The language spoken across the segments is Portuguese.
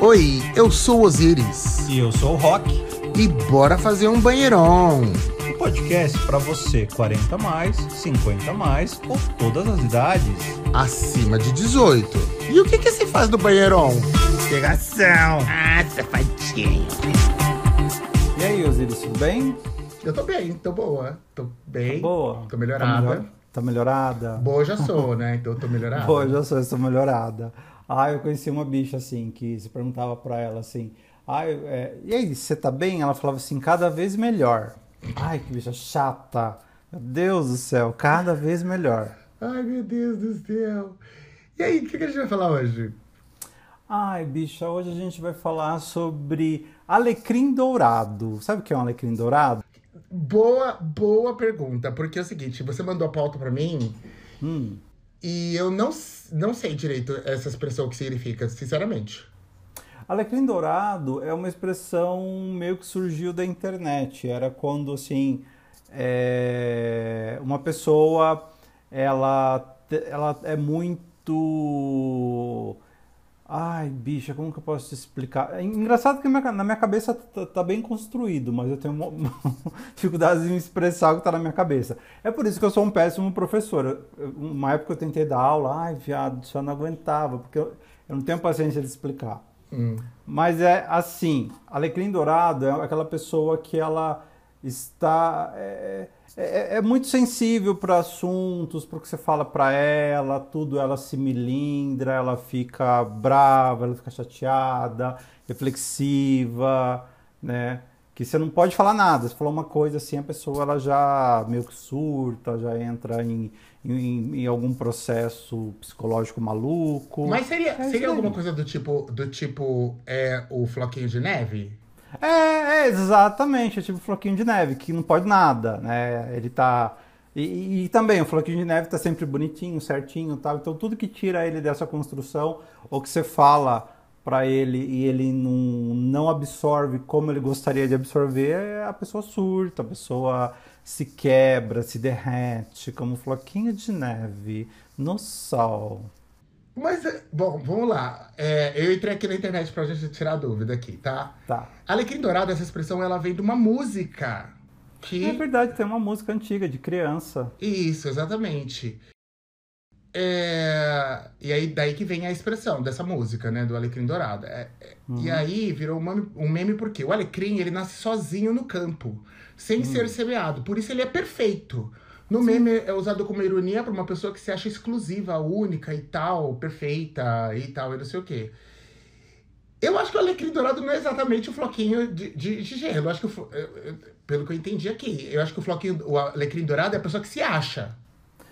Oi, eu sou Osiris. E eu sou o Rock. E bora fazer um banheirão. Um podcast para você 40 mais, 50 mais ou todas as idades. Acima de 18. E o que que se faz no banheirão? Pegação. Ah, safadinho. E aí, Osiris, tudo bem? Eu tô bem, tô boa. Tô bem. Tá boa. Tô melhorada. Tá, melhor... tá melhorada? Boa já sou, né? Então eu tô melhorada. Boa já sou, estou melhorada. Ah, eu conheci uma bicha assim, que se perguntava pra ela assim, ah, é, e aí, você tá bem? Ela falava assim, cada vez melhor. Ai, que bicha chata. Meu Deus do céu, cada vez melhor. Ai, meu Deus do céu. E aí, o que, que a gente vai falar hoje? Ai, bicha, hoje a gente vai falar sobre alecrim dourado. Sabe o que é um alecrim dourado? Boa, boa pergunta, porque é o seguinte, você mandou a pauta pra mim Hum. E eu não, não sei direito essa expressão o que significa, sinceramente. Alecrim dourado é uma expressão meio que surgiu da internet. Era quando, assim, é, uma pessoa, ela, ela é muito... Ai, bicha, como que eu posso te explicar? É engraçado que na minha cabeça tá, tá bem construído, mas eu tenho uma, uma dificuldade em expressar o que tá na minha cabeça. É por isso que eu sou um péssimo professor. Eu- Uma época eu tentei dar aula, ai, viado, só não aguentava, porque eu, eu não tenho paciência de explicar. Hum. Mas é assim, alecrim dourado é aquela pessoa que ela está é, é, é muito sensível para assuntos, para o que você fala para ela, tudo ela se milindra, ela fica brava, ela fica chateada, reflexiva, né? Que você não pode falar nada. Se falar uma coisa assim, a pessoa ela já meio que surta, já entra em, em, em algum processo psicológico maluco. Mas seria, É seria alguma coisa do tipo, do tipo, é o floquinho de neve? É, é, exatamente, é tipo floquinho de neve, que não pode nada, né? Ele tá. E, e- também o floquinho de neve tá sempre bonitinho, certinho tal. Então tudo que tira ele dessa construção, ou que você fala pra ele e ele não, não absorve como ele gostaria de absorver, é a pessoa surta, a pessoa se quebra, se derrete, como floquinho de neve no sol. Mas, é, bom, vamos lá. É, eu entrei aqui na internet pra gente tirar dúvida aqui, tá? Tá. Alecrim dourado, essa expressão, ela vem de uma música. Que... É verdade, tem uma música antiga de criança. Isso, exatamente. É, E aí, daí que vem a expressão dessa música, né? Do Alecrim Dourado. É, é, E aí virou um meme, um meme porque o Alecrim, ele nasce sozinho no campo, sem ser semeado. Por isso ele é perfeito. No meme é usado como ironia pra uma pessoa que se acha exclusiva, única e tal, perfeita e tal, e não sei o quê. Eu acho que o alecrim dourado não é exatamente o floquinho de, de, de gelo. Eu acho que, o pelo que eu entendi aqui, eu acho que o floquinho, o alecrim dourado é a pessoa que se acha.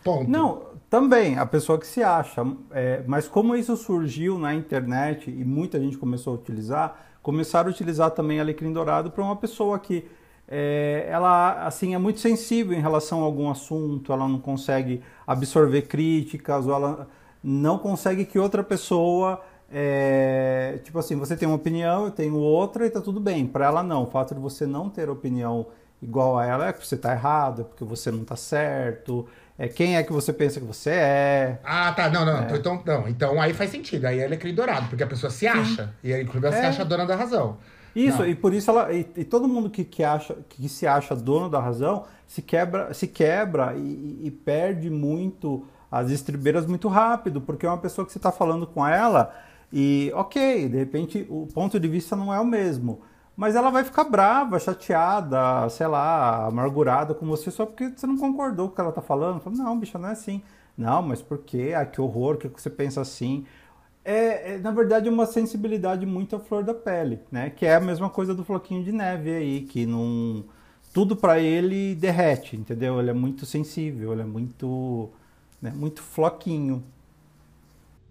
Ponto. Não, também, a pessoa que se acha. é, mas como isso surgiu na internet e muita gente começou a utilizar, começaram a utilizar também alecrim dourado para uma pessoa que é, ela assim é muito sensível em relação a algum assunto, ela não consegue absorver críticas, ou ela não consegue que outra pessoa é, tipo assim, você tem uma opinião, eu tenho outra e tá tudo bem. Para ela não, o fato de você não ter opinião igual a ela é que você tá errado, é porque você não tá certo, é quem é que você pensa que você é. Ah, tá. Não, não. É. Então, não. Então aí faz sentido. Aí é alecrim dourado, porque a pessoa se acha. E aí, inclusive, ela se É. acha dona da razão. Isso, Não. e por isso ela. E, e todo mundo que, que, acha, que se acha dono da razão se quebra, se quebra e, e- perde muito as estribeiras muito rápido, porque é uma pessoa que você está falando com ela e, ok, de repente o ponto de vista não é o mesmo. Mas ela vai ficar brava, chateada, sei lá, amargurada com você só porque você não concordou com o que ela tá falando. Fala, não, bicha, não é assim. Não, mas por quê? Ah, que horror, que você pensa assim? É, é, na verdade, uma sensibilidade muito à flor da pele, né? Que é a mesma coisa do floquinho de neve aí, que não... Tudo pra ele derrete, entendeu? Ele é muito sensível, ele é muito, né, muito floquinho.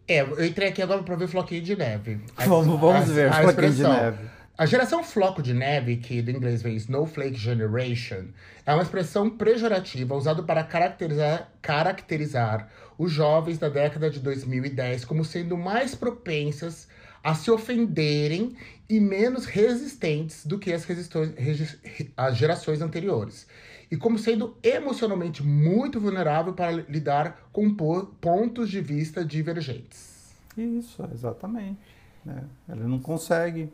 É, eu entrei aqui agora pra ver floquinho de neve. A- Vamos, vamos a- ver, a floquinho de neve. A geração floco de neve, que do inglês vem Snowflake Generation, é uma expressão pejorativa usada para caracterizar, caracterizar os jovens da década de 2010 como sendo mais propensas a se ofenderem e menos resistentes do que as, as gerações anteriores. E como sendo emocionalmente muito vulnerável para lidar com po- pontos de vista divergentes. Isso, exatamente. Né? Ele não consegue.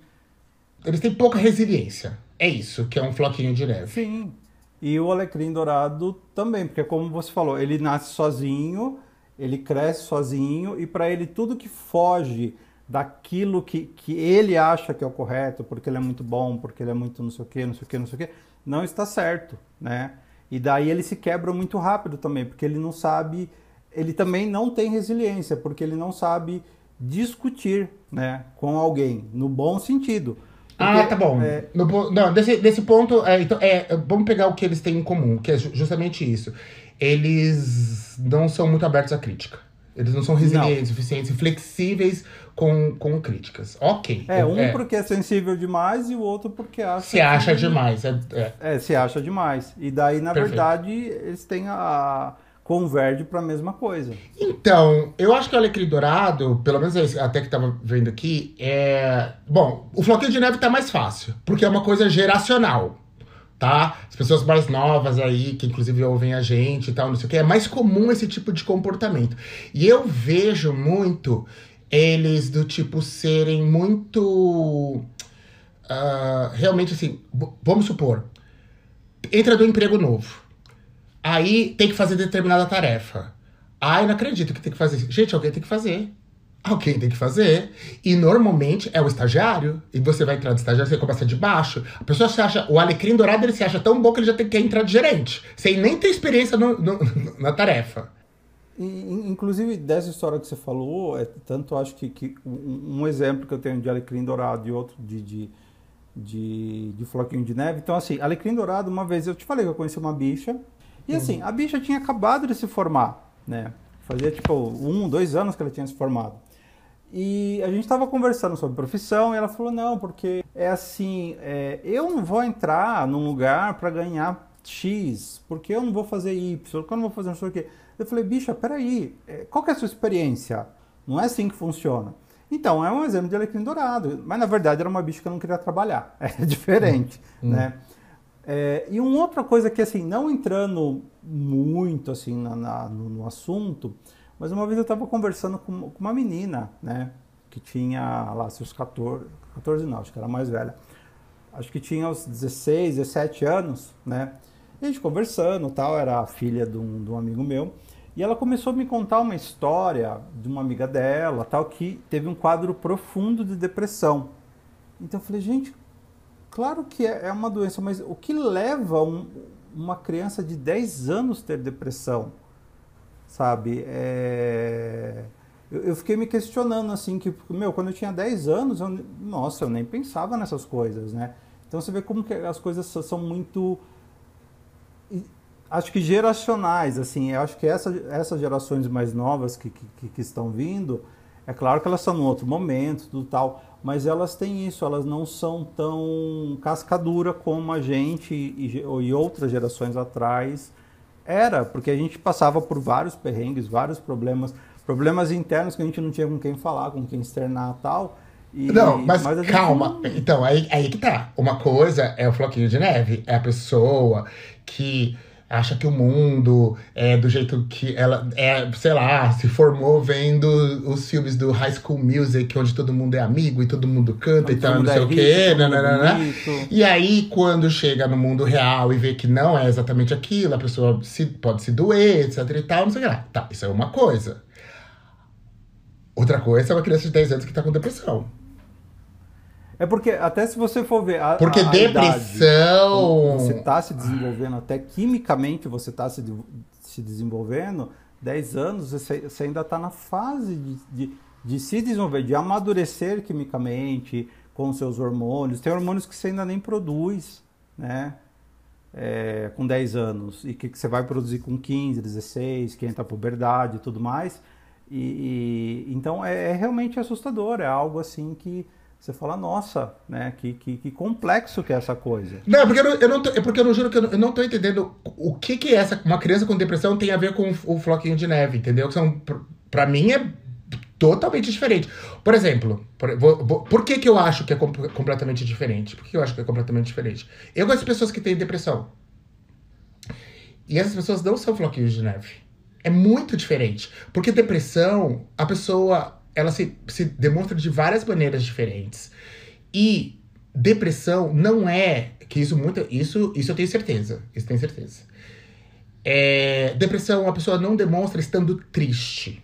Eles têm pouca resiliência. É isso, que é um floquinho de neve. Sim. E o alecrim dourado também, porque como você falou, ele nasce sozinho, ele cresce sozinho e para ele tudo que foge daquilo que, que ele acha que é o correto, porque ele é muito bom, porque ele é muito não sei o que, não sei o que, não sei o que, não está certo, né? E daí ele se quebra muito rápido também, porque ele não sabe, ele também não tem resiliência, porque ele não sabe discutir, né, com alguém, no bom sentido. Ah, Porque, tá bom. é, No não, desse, desse ponto, é, então, é, vamos pegar o que eles têm em comum, que é ju- justamente isso. Eles não são muito abertos à crítica. Eles não são resilientes, suficientes e flexíveis com, com críticas. Ok. é, um é, porque é sensível demais e o outro porque acha se acha que- demais. É, é. É, se acha demais. E daí, na Perfeito. verdade, eles têm a. converge para a mesma coisa. Então, eu acho que o Alecrim Dourado, pelo menos até que tava vendo aqui, é. Bom, o Floquinho de Neve tá mais fácil, porque é uma coisa geracional. Tá? As pessoas mais novas aí, que inclusive ouvem a gente e tal, não sei o que, é mais comum esse tipo de comportamento. E eu vejo muito eles do tipo serem muito. ah, realmente assim, vamos supor, entra do emprego novo. Aí tem que fazer determinada tarefa. Ai, não acredito que tem que fazer. Gente, alguém tem que fazer. Alguém tem que fazer. E normalmente é o estagiário. E você vai entrar de estagiário, você começa de baixo. A pessoa se acha. O alecrim dourado ele se acha tão bom que ele já tem que entrar de gerente. Sem nem ter experiência no- no- na tarefa. E, in- inclusive, dessa história que você falou, é, tanto acho que, que um, um exemplo que eu tenho de alecrim dourado e outro de, de, de, de floquinho de neve. Então, assim, alecrim dourado, uma vez eu te falei que eu conheci uma bicha. E assim, a bicha tinha acabado de se formar, né? Fazia tipo um, dois anos que ela tinha se formado. E a gente estava conversando sobre profissão e ela falou: não, porque é assim, é, eu não vou entrar num lugar para ganhar X, porque eu não vou fazer Y, porque eu não vou fazer não sei o quê. Eu falei: bicha, peraí, é, qual que é a sua experiência? Não é assim que funciona. Então, é um exemplo de alecrim dourado, mas na verdade era uma bicha que eu não queria trabalhar. É diferente, né? É, e uma outra coisa que, assim, não entrando muito, assim, na, na- no, no assunto, mas uma vez eu estava conversando com, com uma menina, né, que tinha lá seus 14, 14 não, acho que era mais velha, acho que tinha uns 16, 17 anos, né, e a gente conversando tal, era a filha de um, de um amigo meu, e ela começou a me contar uma história de uma amiga dela, tal, que teve um quadro profundo de depressão. Então eu falei, gente, Claro que é é uma doença, mas o que leva um- uma criança de 10 anos ter depressão? Sabe? É, Eu, eu fiquei me questionando assim, que, meu, quando eu tinha 10 anos, eu, nossa, eu nem pensava nessas coisas, né? Então você vê como que as coisas são- são muito. Acho que geracionais, assim, eu acho que essa, essas gerações mais novas que, que, que estão vindo, é claro que elas estão num outro momento, tudo tal, mas elas têm isso, elas não são tão cascadura como a gente e, e outras gerações atrás era, porque a gente passava por vários perrengues, vários problemas, problemas internos que a gente não tinha com quem falar, com quem externar tal. E, Não, mas, gente calma. não- Então, aí, aí que tá. Uma coisa é o floquinho de neve. É a pessoa que acha que o mundo é do jeito que ela é, sei lá, se formou vendo os filmes do High School Music, onde todo mundo é amigo e todo mundo canta e tal, não sei é o quê. é nananana. E aí, quando chega no mundo real e vê que não é exatamente aquilo, a pessoa se, pode se doer, etc e tal, não sei o que lá. Tá, isso é uma coisa. Outra coisa é uma criança de 10 anos que tá com depressão. É porque, até se você for ver. A, Porque a- a idade, depressão. você está se desenvolvendo, até quimicamente você está se, de- se desenvolvendo, 10 anos você, você ainda está na fase de, de, de se desenvolver, de amadurecer quimicamente com seus hormônios. Tem hormônios que você ainda nem produz, né? É, com 10 anos, e que, que você vai produzir com 15, 16, que entra a puberdade e tudo mais. E, e- então é, é realmente assustador, é algo assim que você fala, nossa, né? Que, que, que complexo que é essa coisa. Não, é porque eu não, eu não tô, é porque eu não juro que eu não, eu não tô entendendo o que que essa uma criança com depressão tem a ver com o floquinho de neve, entendeu? Que são pr- pra mim é totalmente diferente. Por exemplo, por, vou- vou- por que que eu acho que é com- completamente diferente? Por que eu acho que é completamente diferente? Eu de pessoas que têm depressão. E essas pessoas não são floquinhos de neve. É muito diferente. Porque depressão, a pessoa ela se, se demonstra de várias maneiras diferentes. E depressão não é que isso muito isso isso eu tenho certeza, isso tenho certeza. É, depressão a pessoa não demonstra estando triste.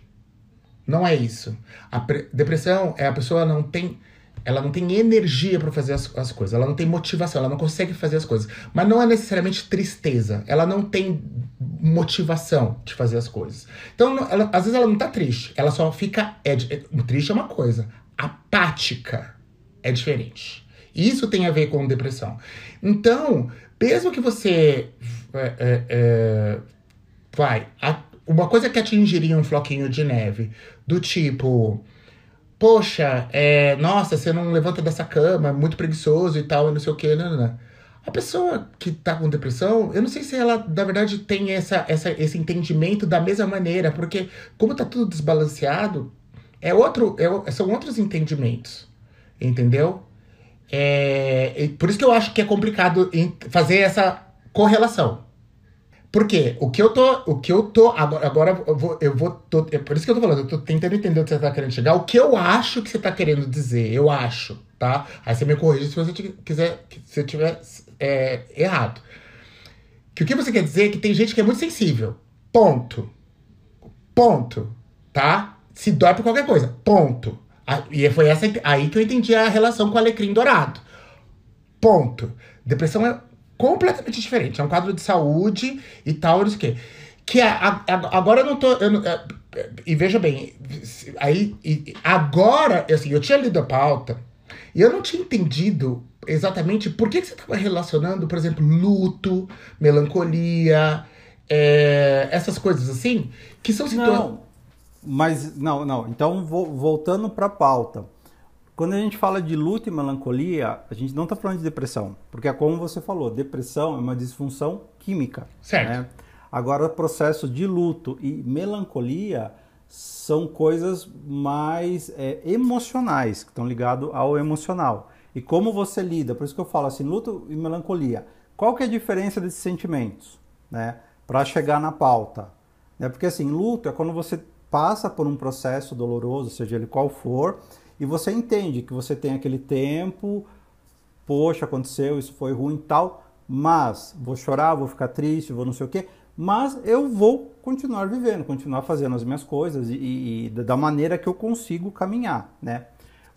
Não é isso. A depressão é a pessoa não tem ela não tem energia para fazer as, as, coisas, ela não tem motivação, ela não consegue fazer as coisas. Mas não é necessariamente tristeza, ela não tem motivação de fazer as coisas. Então, ela, às vezes ela não tá triste, ela só fica. É, é, triste é uma coisa, apática é diferente. Isso tem a ver com depressão. Então, mesmo que você é, é, é vai, a, uma coisa que atingiria um floquinho de neve, do tipo poxa, é, nossa, você não levanta dessa cama, muito preguiçoso e tal, não sei o que, não, não, não. A pessoa que tá com depressão, eu não sei se ela, na verdade, tem essa, essa, esse entendimento da mesma maneira, porque como tá tudo desbalanceado, é outro, é, são outros entendimentos, entendeu? É, por isso que eu acho que é complicado fazer essa correlação. Porque o que eu tô. O que eu tô. Agora, agora eu vou. Eu vou tô, é por isso que eu tô falando, eu tô tentando entender onde você tá querendo chegar. O que eu acho que você tá querendo dizer, eu acho, tá? Aí você me corrige se você quiser. Se tiver é, errado. Que o que você quer dizer é que tem gente que é muito sensível. Ponto. Ponto. Tá? Se dói por qualquer coisa. Ponto. E foi essa aí que eu entendi a relação com o alecrim dourado. Ponto. Depressão é completamente diferente. É um quadro de saúde e tal, não sei o quê. Que a, a, agora eu não tô. Eu não, é, e veja bem, aí e, agora, assim, eu tinha lido a pauta e eu não tinha entendido exatamente por que, que você estava relacionando, por exemplo, luto, melancolia, é, essas coisas assim, que são situações. Não, mas não, não. Então, voltando para a pauta. Quando a gente fala de luto e melancolia, a gente não está falando de depressão, porque é como você falou, depressão é uma disfunção química. Certo. Né? Agora, processo de luto e melancolia são coisas mais é, emocionais, que estão ligados ao emocional. E como você lida, por isso que eu falo assim, luto e melancolia. Qual que é a diferença desses sentimentos, né? Para chegar na pauta. Né? Porque assim, luto é quando você passa por um processo doloroso, seja ele qual for, e você entende que você tem aquele tempo, poxa, aconteceu, isso foi ruim e tal, mas vou chorar, vou ficar triste, vou não sei o quê, mas eu vou continuar vivendo, continuar fazendo as minhas coisas e, e da maneira que eu consigo caminhar, né?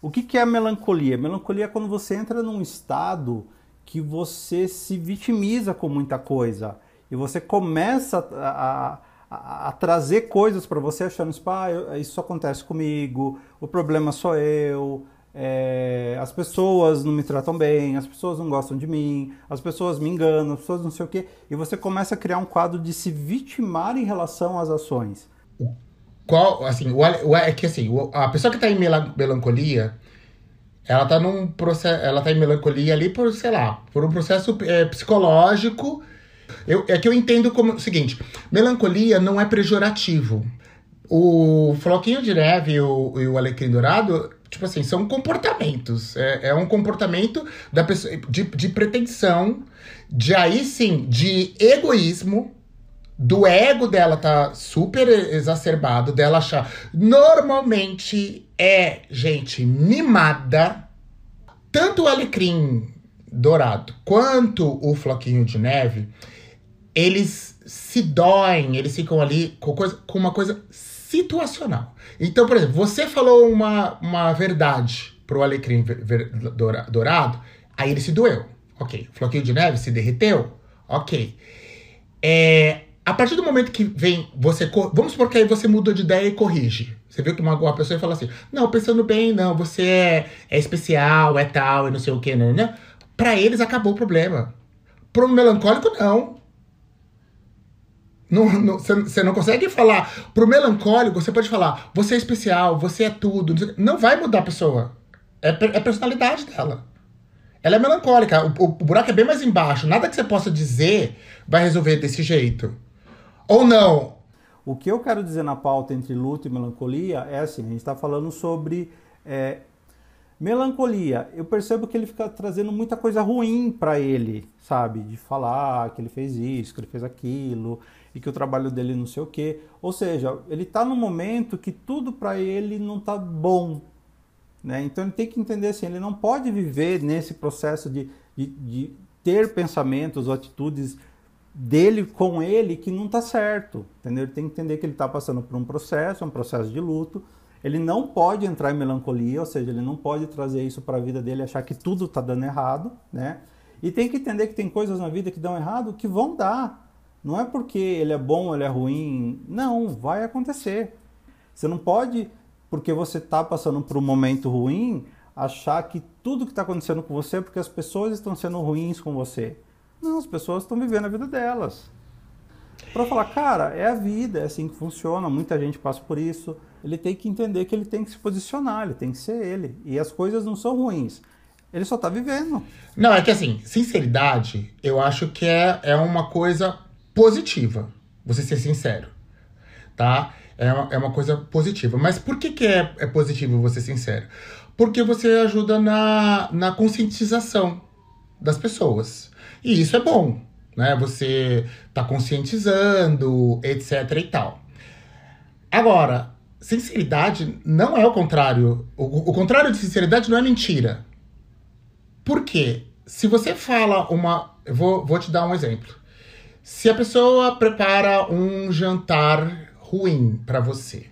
O que, que é a melancolia? Melancolia é quando você entra num estado que você se vitimiza com muita coisa e você começa a, a a, trazer coisas para você achando, tipo, ah, isso acontece comigo, o problema sou eu, é, as pessoas não me tratam bem, as pessoas não gostam de mim, as pessoas me enganam, as pessoas não sei o quê, e você começa a criar um quadro de se vitimar em relação às ações. Qual, assim, o, é que assim, a pessoa que está em melancolia, ela está num processo, ela tá em melancolia ali por, sei lá, por um processo é, psicológico eu, é que eu entendo como o seguinte: melancolia não é pejorativo. O floquinho de neve e o, e o alecrim dourado, tipo assim, são comportamentos. É, é um comportamento da pessoa de, de pretensão, de aí sim, de egoísmo, do ego dela tá super exacerbado, dela achar. Normalmente é gente mimada. Tanto o alecrim dourado quanto o floquinho de neve eles se doem, eles ficam ali com, coisa, com uma coisa situacional. Então, por exemplo, você falou uma, uma verdade pro alecrim ver, ver, dourado, aí ele se doeu. Ok. Floquinho de neve se derreteu. Ok. É, a partir do momento que vem você. Vamos supor que aí você muda de ideia e corrige. Você viu que uma, uma pessoa fala assim: Não, pensando bem, não, você é, é especial, é tal, e não sei o que, né? né? Pra eles acabou o problema. Pro melancólico, não. Não, não, você, você não consegue falar. Pro melancólico, você pode falar, você é especial, você é tudo. Não vai mudar a pessoa. É, é a personalidade dela. Ela é melancólica. O, o, o, buraco é bem mais embaixo. Nada que você possa dizer vai resolver desse jeito. Ou não. O que eu quero dizer na pauta entre luto e melancolia é assim: a gente está falando sobre é, Melancolia, eu percebo que ele fica trazendo muita coisa ruim para ele, sabe? De falar que ele fez isso, que ele fez aquilo, e que o trabalho dele não sei o quê. Ou seja, ele está num momento que tudo para ele não está bom. Né? Então ele tem que entender assim, ele não pode viver nesse processo de, de, de ter pensamentos ou atitudes dele com ele que não está certo. Entendeu? Ele tem que entender que ele está passando por um processo, um processo de luto, ele não pode entrar em melancolia, ou seja, ele não pode trazer isso para a vida dele, achar que tudo está dando errado, né? E tem que entender que tem coisas na vida que dão errado que vão dar. Não é porque ele é bom ele é ruim. Não, vai acontecer. Você não pode, porque você está passando por um momento ruim, achar que tudo que está acontecendo com você é porque as pessoas estão sendo ruins com você. Não, as pessoas estão vivendo a vida delas. Para falar, cara, é a vida, é assim que funciona, muita gente passa por isso ele tem que entender que ele tem que se posicionar, ele tem que ser ele. E as coisas não são ruins. Ele só tá vivendo. Não, é que assim, sinceridade, eu acho que é, é uma coisa positiva. Você ser sincero. Tá? É uma, é uma coisa positiva. Mas por que, que é, é positivo você ser sincero? Porque você ajuda na, na conscientização das pessoas. E isso é bom. Né? Você tá conscientizando, etc e tal. Agora, sinceridade não é o contrário. O, o, contrário de sinceridade não é mentira. Por quê? Se você fala uma. Eu vou, vou te dar um exemplo. Se a pessoa prepara um jantar ruim para você,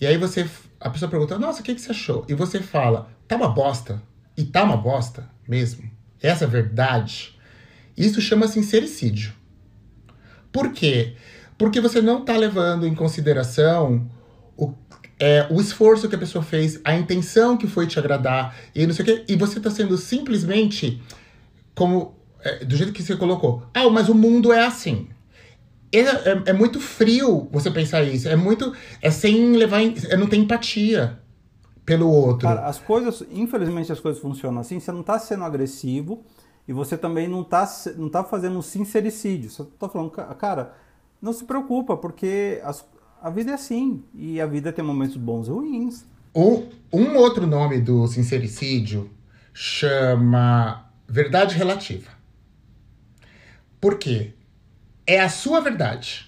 e aí você. A pessoa pergunta, nossa, o que, que você achou? E você fala, tá uma bosta. E tá uma bosta mesmo. Essa é a verdade. Isso chama sincericídio. Por quê? Porque você não está levando em consideração o, é, o esforço que a pessoa fez, a intenção que foi te agradar, e não sei o quê, e você está sendo simplesmente como. É, do jeito que você colocou. Ah, mas o mundo é assim. É, é, é, muito frio você pensar isso. É muito. É sem levar. Em, é, não tem empatia pelo outro. Cara, as coisas. Infelizmente as coisas funcionam assim. Você não está sendo agressivo e você também não está não tá fazendo um sincericídio. Você está falando, cara, não se preocupa, porque as, a vida é assim. E a vida tem momentos bons e ruins. Um, um outro nome do sincericídio chama verdade relativa. Por quê? É a sua verdade.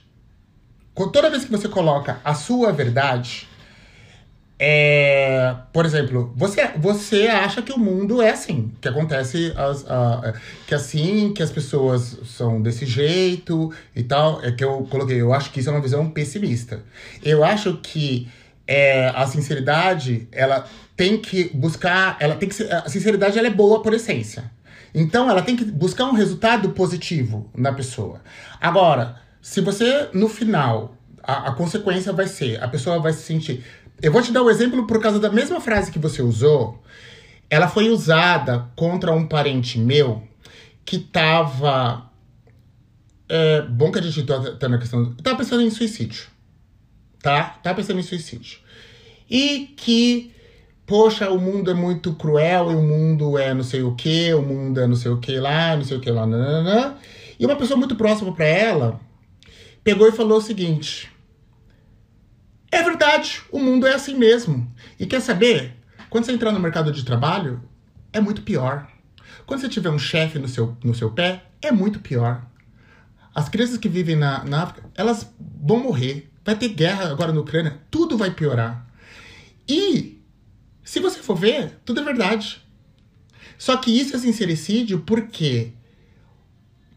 Toda vez que você coloca a sua verdade, é, por exemplo, você, você acha que o mundo é assim, que acontece as, a, que assim, que as pessoas são desse jeito e tal. É que eu coloquei, eu acho que isso é uma visão pessimista. Eu acho que é, a sinceridade, ela tem que buscar, ela tem que ser, a sinceridade ela é boa por essência. Então ela tem que buscar um resultado positivo na pessoa. Agora, se você no final a, a consequência vai ser, a pessoa vai se sentir eu vou te dar o um exemplo por causa da mesma frase que você usou. Ela foi usada contra um parente meu que tava. É, bom que a gente tá, tá na questão. Tava pensando em suicídio. Tá? Tava pensando em suicídio. E que, poxa, o mundo é muito cruel e o mundo é não sei o que, o mundo é não sei o que lá, não sei o que lá, nananã. E uma pessoa muito próxima para ela pegou e falou o seguinte: é verdade, o mundo é assim mesmo. E quer saber? Quando você entrar no mercado de trabalho, é muito pior. Quando você tiver um chefe no seu, no seu pé, é muito pior. As crianças que vivem na, na África, elas vão morrer. Vai ter guerra agora na Ucrânia, tudo vai piorar. E, se você for ver, tudo é verdade. Só que isso é sincericídio porque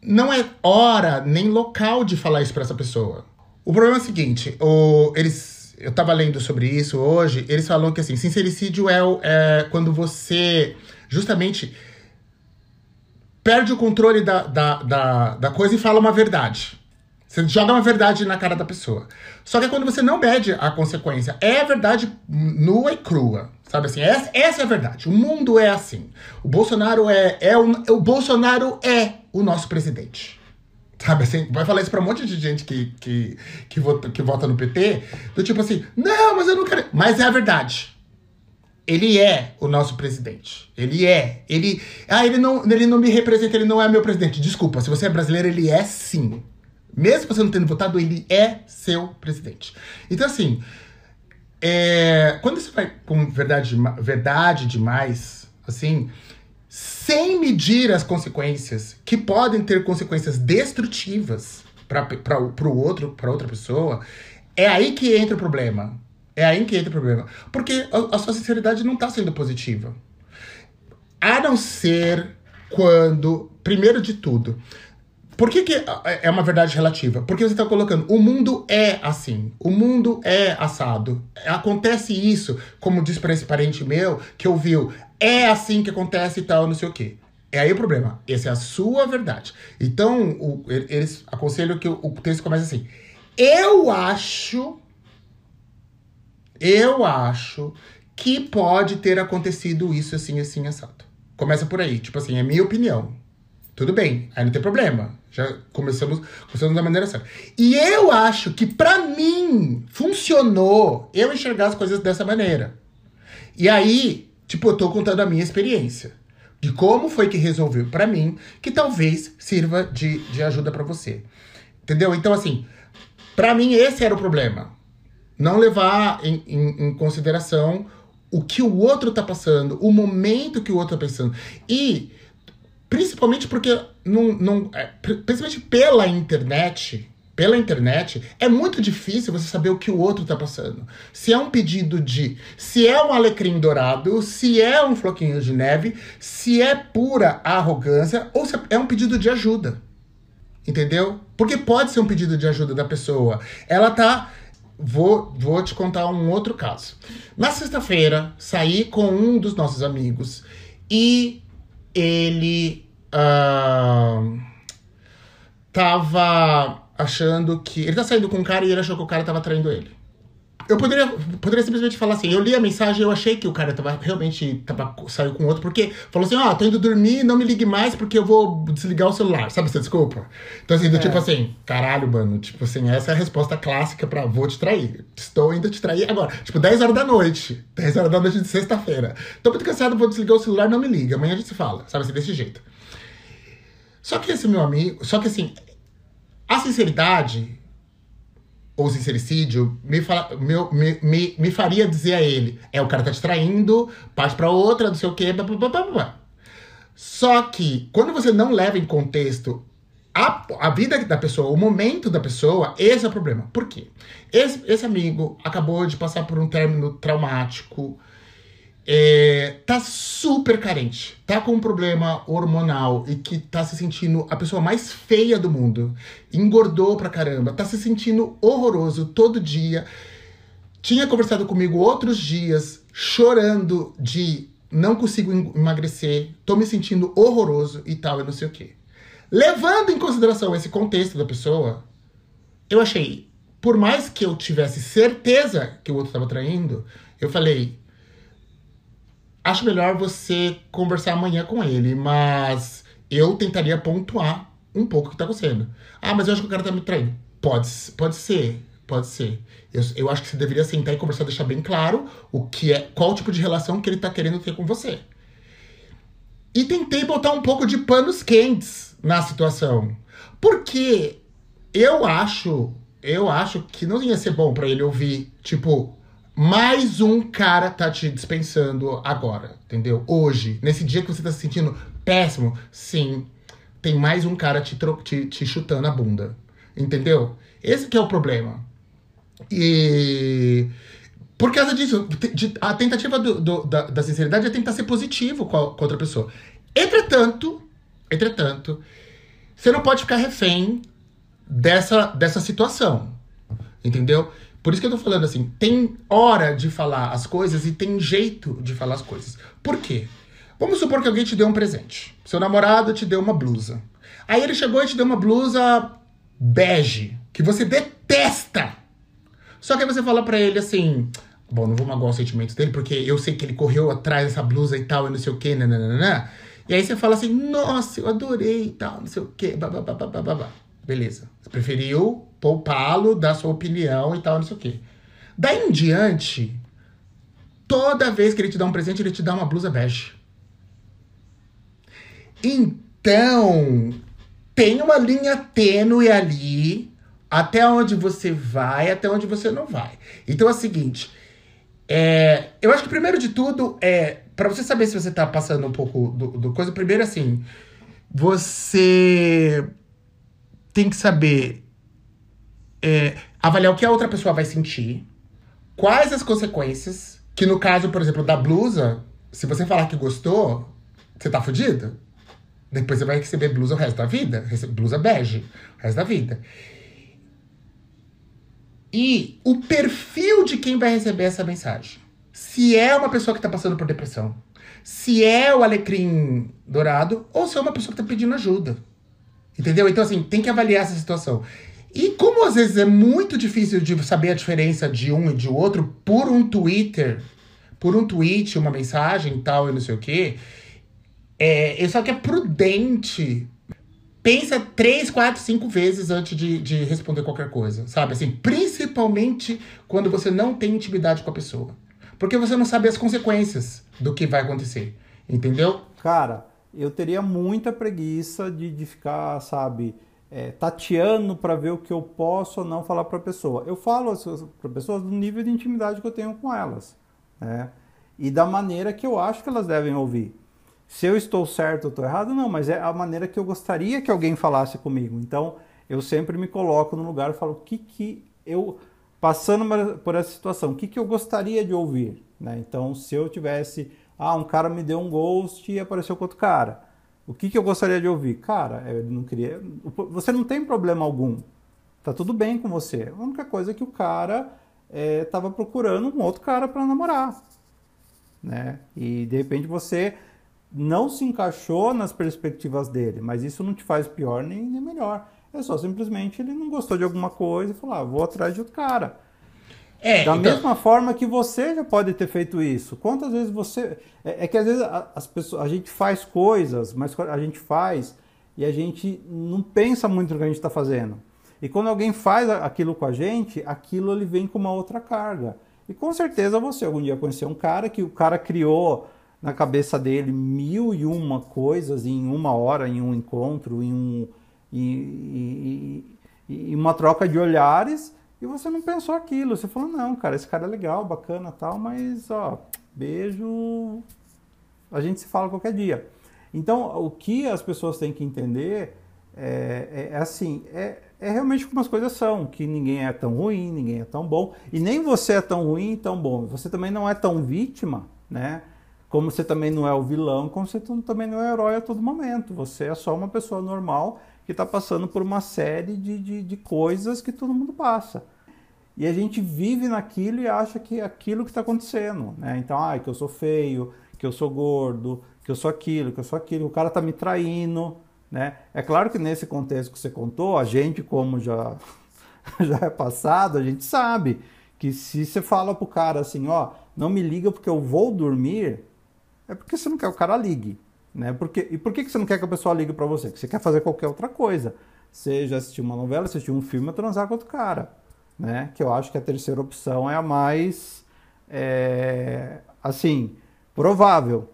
não é hora nem local de falar isso para essa pessoa. O problema é o seguinte: o, eles eu tava lendo sobre isso hoje, eles falam que assim, sincericídio é, é quando você justamente perde o controle da, da, da, da, coisa e fala uma verdade. Você joga uma verdade na cara da pessoa. Só que é quando você não mede a consequência. É a verdade nua e crua. Sabe assim? Essa, essa é a verdade. O mundo é assim. O Bolsonaro é, é o, o Bolsonaro é o nosso presidente. Sabe assim? Vai falar isso pra um monte de gente que, que, que, vota, que vota no PT, do tipo assim, não, mas eu não quero. Mas é a verdade. Ele é o nosso presidente. Ele é. Ele. Ah, ele não, ele não me representa, ele não é meu presidente. Desculpa, se você é brasileiro, ele é sim. Mesmo você não tendo votado, ele é seu presidente. Então, assim, é, quando você vai com verdade, verdade demais, assim, sem medir as consequências, que podem ter consequências destrutivas para o outro, para outra pessoa, é aí que entra o problema. É aí que entra o problema. Porque a, a sua sinceridade não está sendo positiva. A não ser quando, primeiro de tudo, por que, que é uma verdade relativa? Porque você está colocando o mundo é assim, o mundo é assado. Acontece isso, como diz para esse parente meu que ouviu, é assim que acontece e tal, não sei o quê. É aí o problema. Essa é a sua verdade. Então, o, eles aconselham que o, o texto comece assim. Eu acho. Eu acho que pode ter acontecido isso assim, assim, assado. Começa por aí. Tipo assim, é minha opinião. Tudo bem, aí não tem problema. Já começamos, começamos da maneira certa. E eu acho que para mim funcionou eu enxergar as coisas dessa maneira. E aí, tipo, eu tô contando a minha experiência de como foi que resolveu para mim, que talvez sirva de, de ajuda para você. Entendeu? Então, assim, para mim esse era o problema. Não levar em, em, em, consideração o que o outro tá passando, o momento que o outro tá pensando. E, principalmente porque, não, não, é, principalmente pela internet, pela internet, é muito difícil você saber o que o outro tá passando. Se é um pedido de. Se é um alecrim dourado, se é um floquinho de neve, se é pura arrogância, ou se é um pedido de ajuda. Entendeu? Porque pode ser um pedido de ajuda da pessoa. Ela tá. Vou, vou te contar um outro caso. Na sexta-feira, saí com um dos nossos amigos e ele. Uh, tava achando que. Ele tá saindo com um cara e ele achou que o cara tava traindo ele. Eu poderia, poderia simplesmente falar assim, eu li a mensagem e eu achei que o cara tava realmente tava, saiu com outro, porque falou assim, ó, oh, tô indo dormir, não me ligue mais porque eu vou desligar o celular, sabe essa desculpa? Então assim, do é. tipo assim, caralho, mano, tipo assim, essa é a resposta clássica pra vou te trair. Estou indo te trair agora. Tipo, 10 horas da noite. 10 horas da noite de sexta-feira. Tô muito cansado, vou desligar o celular, não me liga. Amanhã a gente se fala, sabe assim, desse jeito. Só que esse meu amigo, só que assim, a sinceridade, ou sincericídio, me, fala, me, me, me, me, faria dizer a ele: é, o cara tá te traindo, parte pra outra, não sei o quê, blá, blá, blá, blá. Só que, quando você não leva em contexto a, a vida da pessoa, o momento da pessoa, esse é o problema. Por quê? Esse, esse amigo acabou de passar por um término traumático é, tá super carente, tá com um problema hormonal e que tá se sentindo a pessoa mais feia do mundo, engordou pra caramba, tá se sentindo horroroso todo dia. Tinha conversado comigo outros dias, chorando de não consigo emagrecer, tô me sentindo horroroso e tal, e não sei o quê. Levando em consideração esse contexto da pessoa, eu achei, por mais que eu tivesse certeza que o outro estava traindo, eu falei, acho melhor você conversar amanhã com ele, mas eu tentaria pontuar um pouco o que tá acontecendo. Ah, mas eu acho que o cara tá me traindo. Pode, pode ser, pode ser. Eu, eu acho que você deveria sentar e conversar, deixar bem claro o que é, qual tipo de relação que ele tá querendo ter com você. E tentei botar um pouco de panos quentes na situação. Porque eu acho, eu acho que não ia ser bom para ele ouvir, tipo, mais um cara tá te dispensando agora, entendeu? Hoje, nesse dia que você tá se sentindo péssimo, sim, tem mais um cara te, te, te chutando a bunda, entendeu? Esse que é o problema. E por causa disso, a tentativa do, do, da, da, sinceridade é tentar ser positivo com a, com outra pessoa. Entretanto, entretanto, você não pode ficar refém dessa, dessa situação, entendeu? Por isso que eu tô falando assim, tem hora de falar as coisas e tem jeito de falar as coisas. Por quê? Vamos supor que alguém te deu um presente. Seu namorado te deu uma blusa. Aí ele chegou e te deu uma blusa bege, que você detesta. Só que aí você fala para ele assim: Bom, não vou magoar os sentimentos dele, porque eu sei que ele correu atrás dessa blusa e tal, e não sei o que, nananana. E aí você fala assim: Nossa, eu adorei e tal, não sei o que, babá. Beleza. Você preferiu poupá-lo da sua opinião e tal, não sei o quê. Daí em diante, toda vez que ele te dá um presente, ele te dá uma blusa bege. Então, tem uma linha tênue ali, até onde você vai, até onde você não vai. Então é o seguinte, É, eu acho que primeiro de tudo é para você saber se você tá passando um pouco do, do coisa. Primeiro assim, você tem que saber é, avaliar o que a outra pessoa vai sentir, quais as consequências. Que no caso, por exemplo, da blusa, se você falar que gostou, você tá fudido. Depois você vai receber blusa o resto da vida. Blusa bege o resto da vida. E o perfil de quem vai receber essa mensagem. Se é uma pessoa que está passando por depressão, se é o alecrim dourado, ou se é uma pessoa que está pedindo ajuda. Entendeu? Então, assim, tem que avaliar essa situação. E como às vezes é muito difícil de saber a diferença de um e de outro por um Twitter, por um tweet, uma mensagem tal, e não sei o quê, é, eu só que é prudente pensa três, quatro, cinco vezes antes de, de responder qualquer coisa, sabe? Assim, principalmente quando você não tem intimidade com a pessoa. Porque você não sabe as consequências do que vai acontecer, entendeu? Cara, eu teria muita preguiça de, de ficar, sabe, é, tateando para ver o que eu posso ou não falar para a pessoa. Eu falo para pessoas do nível de intimidade que eu tenho com elas, né? E da maneira que eu acho que elas devem ouvir. Se eu estou certo ou estou errado, não, mas é a maneira que eu gostaria que alguém falasse comigo. Então, eu sempre me coloco no lugar e falo o que, que eu, passando por essa situação, o que, que eu gostaria de ouvir. Né? Então, se eu tivesse, ah, um cara me deu um ghost e apareceu com outro cara. O que, que eu gostaria de ouvir? Cara, ele não queria. Você não tem problema algum. Tá tudo bem com você. A única coisa é que o cara estava é, procurando um outro cara para namorar. Né? E de repente você não se encaixou nas perspectivas dele, mas isso não te faz pior nem, nem melhor. É só simplesmente ele não gostou de alguma coisa e falou: ah, vou atrás de outro cara. É, da então... mesma forma que você já pode ter feito isso. Quantas vezes você. É, é que às vezes a, as pessoas, a gente faz coisas, mas a gente faz e a gente não pensa muito no que a gente está fazendo. E quando alguém faz aquilo com a gente, aquilo ele vem com uma outra carga. E com certeza você algum dia conheceu um cara que o cara criou na cabeça dele mil e uma coisas em uma hora, em um encontro, em, um, em, em, em uma troca de olhares, e você não pensou aquilo. Você falou, não, cara, esse cara é legal, bacana tal, mas, ó, beijo, a gente se fala qualquer dia. Então, o que as pessoas têm que entender é, é, é assim, é, é realmente como as coisas são, que ninguém é tão ruim, ninguém é tão bom, e nem você é tão ruim e tão bom. Você também não é tão vítima, né? Como você também não é o vilão, como você também não é herói a todo momento. Você é só uma pessoa normal que está passando por uma série de, de, de, coisas que todo mundo passa. E a gente vive naquilo e acha que é aquilo que está acontecendo. Né? Então, ah, que eu sou feio, que eu sou gordo, que eu sou aquilo, que eu sou aquilo, o cara está me traindo. Né? É claro que nesse contexto que você contou, a gente, como já, já é passado, a gente sabe que se você fala pro cara assim, ó, não me liga porque eu vou dormir, é porque você não quer que o cara ligue. Né? Porque, e por que você não quer que a pessoa ligue para você? Porque você quer fazer qualquer outra coisa. Seja assistir uma novela, assistir um filme ou transar com outro cara. Né? Que eu acho que a terceira opção é a mais, é, assim, provável.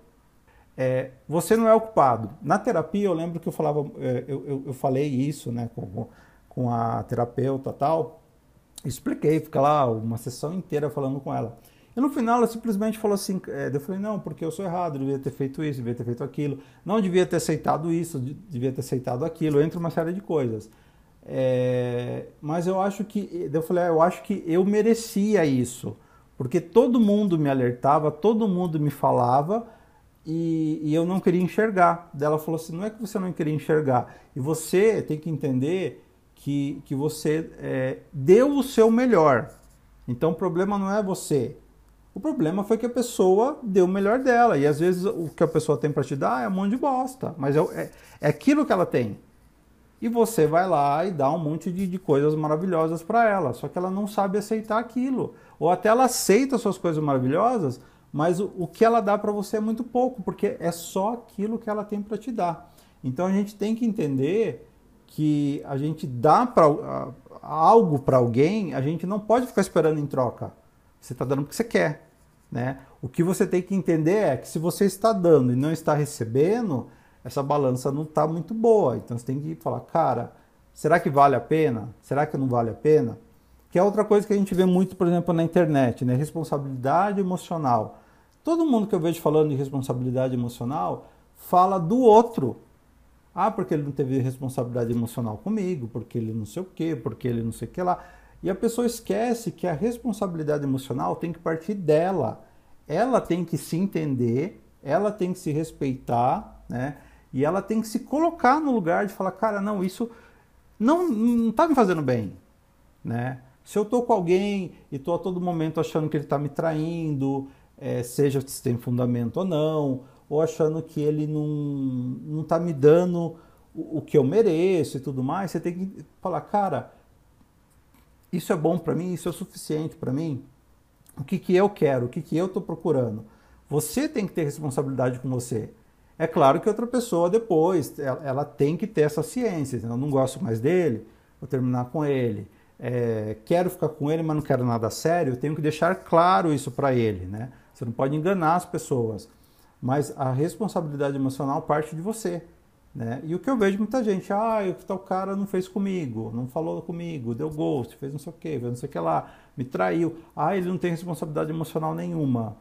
É, você não é ocupado. Na terapia, eu lembro que eu falava, é, eu, eu, eu falei isso né, com, com a terapeuta tal, expliquei, fica lá uma sessão inteira falando com ela. E no final ela simplesmente falou assim, é, eu falei, não, porque eu sou errado, devia ter feito isso, devia ter feito aquilo, não devia ter aceitado isso, devia ter aceitado aquilo, entre uma série de coisas. É, mas eu acho que, eu falei, ah, eu acho que eu merecia isso, porque todo mundo me alertava, todo mundo me falava e, e eu não queria enxergar. Daí ela falou assim, não é que você não queria enxergar, e você tem que entender que, que você é, deu o seu melhor. Então o problema não é você, o problema foi que a pessoa deu o melhor dela. E às vezes o que a pessoa tem para te dar é um monte de bosta. Mas é, é, é, aquilo que ela tem. E você vai lá e dá um monte de, de coisas maravilhosas para ela. Só que ela não sabe aceitar aquilo. Ou até ela aceita suas coisas maravilhosas, mas o, o que ela dá para você é muito pouco, porque é só aquilo que ela tem para te dar. Então a gente tem que entender que a gente dá pra, algo para alguém, a gente não pode ficar esperando em troca. Você está dando porque você quer. Né? O que você tem que entender é que se você está dando e não está recebendo, essa balança não está muito boa. Então você tem que falar, cara, será que vale a pena? Será que não vale a pena? Que é outra coisa que a gente vê muito, por exemplo, na internet, né? Responsabilidade emocional. Todo mundo que eu vejo falando de responsabilidade emocional fala do outro. Ah, porque ele não teve responsabilidade emocional comigo, porque ele não sei o quê, porque ele não sei o que lá. E a pessoa esquece que a responsabilidade emocional tem que partir dela. Ela tem que se entender, ela tem que se respeitar, né? E ela tem que se colocar no lugar de falar, cara, não, isso não, não tá me fazendo bem, né? Se eu tô com alguém e tô a todo momento achando que ele está me traindo, é, seja se tem fundamento ou não, ou achando que ele não, não tá me dando o, o que eu mereço e tudo mais, você tem que falar, cara, isso é bom para mim, isso é suficiente para mim. O que, que eu quero, o que, que eu estou procurando. Você tem que ter responsabilidade com você. É claro que outra pessoa depois, ela, ela tem que ter essa ciência. Eu não gosto mais dele, vou terminar com ele é, quero ficar com ele, mas não quero nada sério, eu tenho que deixar claro isso para ele, né? Você não pode enganar as pessoas, mas a responsabilidade emocional parte de você, né? E o que eu vejo muita gente, ah, o tal cara não fez comigo, não falou comigo, deu ghost, fez não sei o que, fez não sei o que lá, me traiu, ah, ele não tem responsabilidade emocional nenhuma.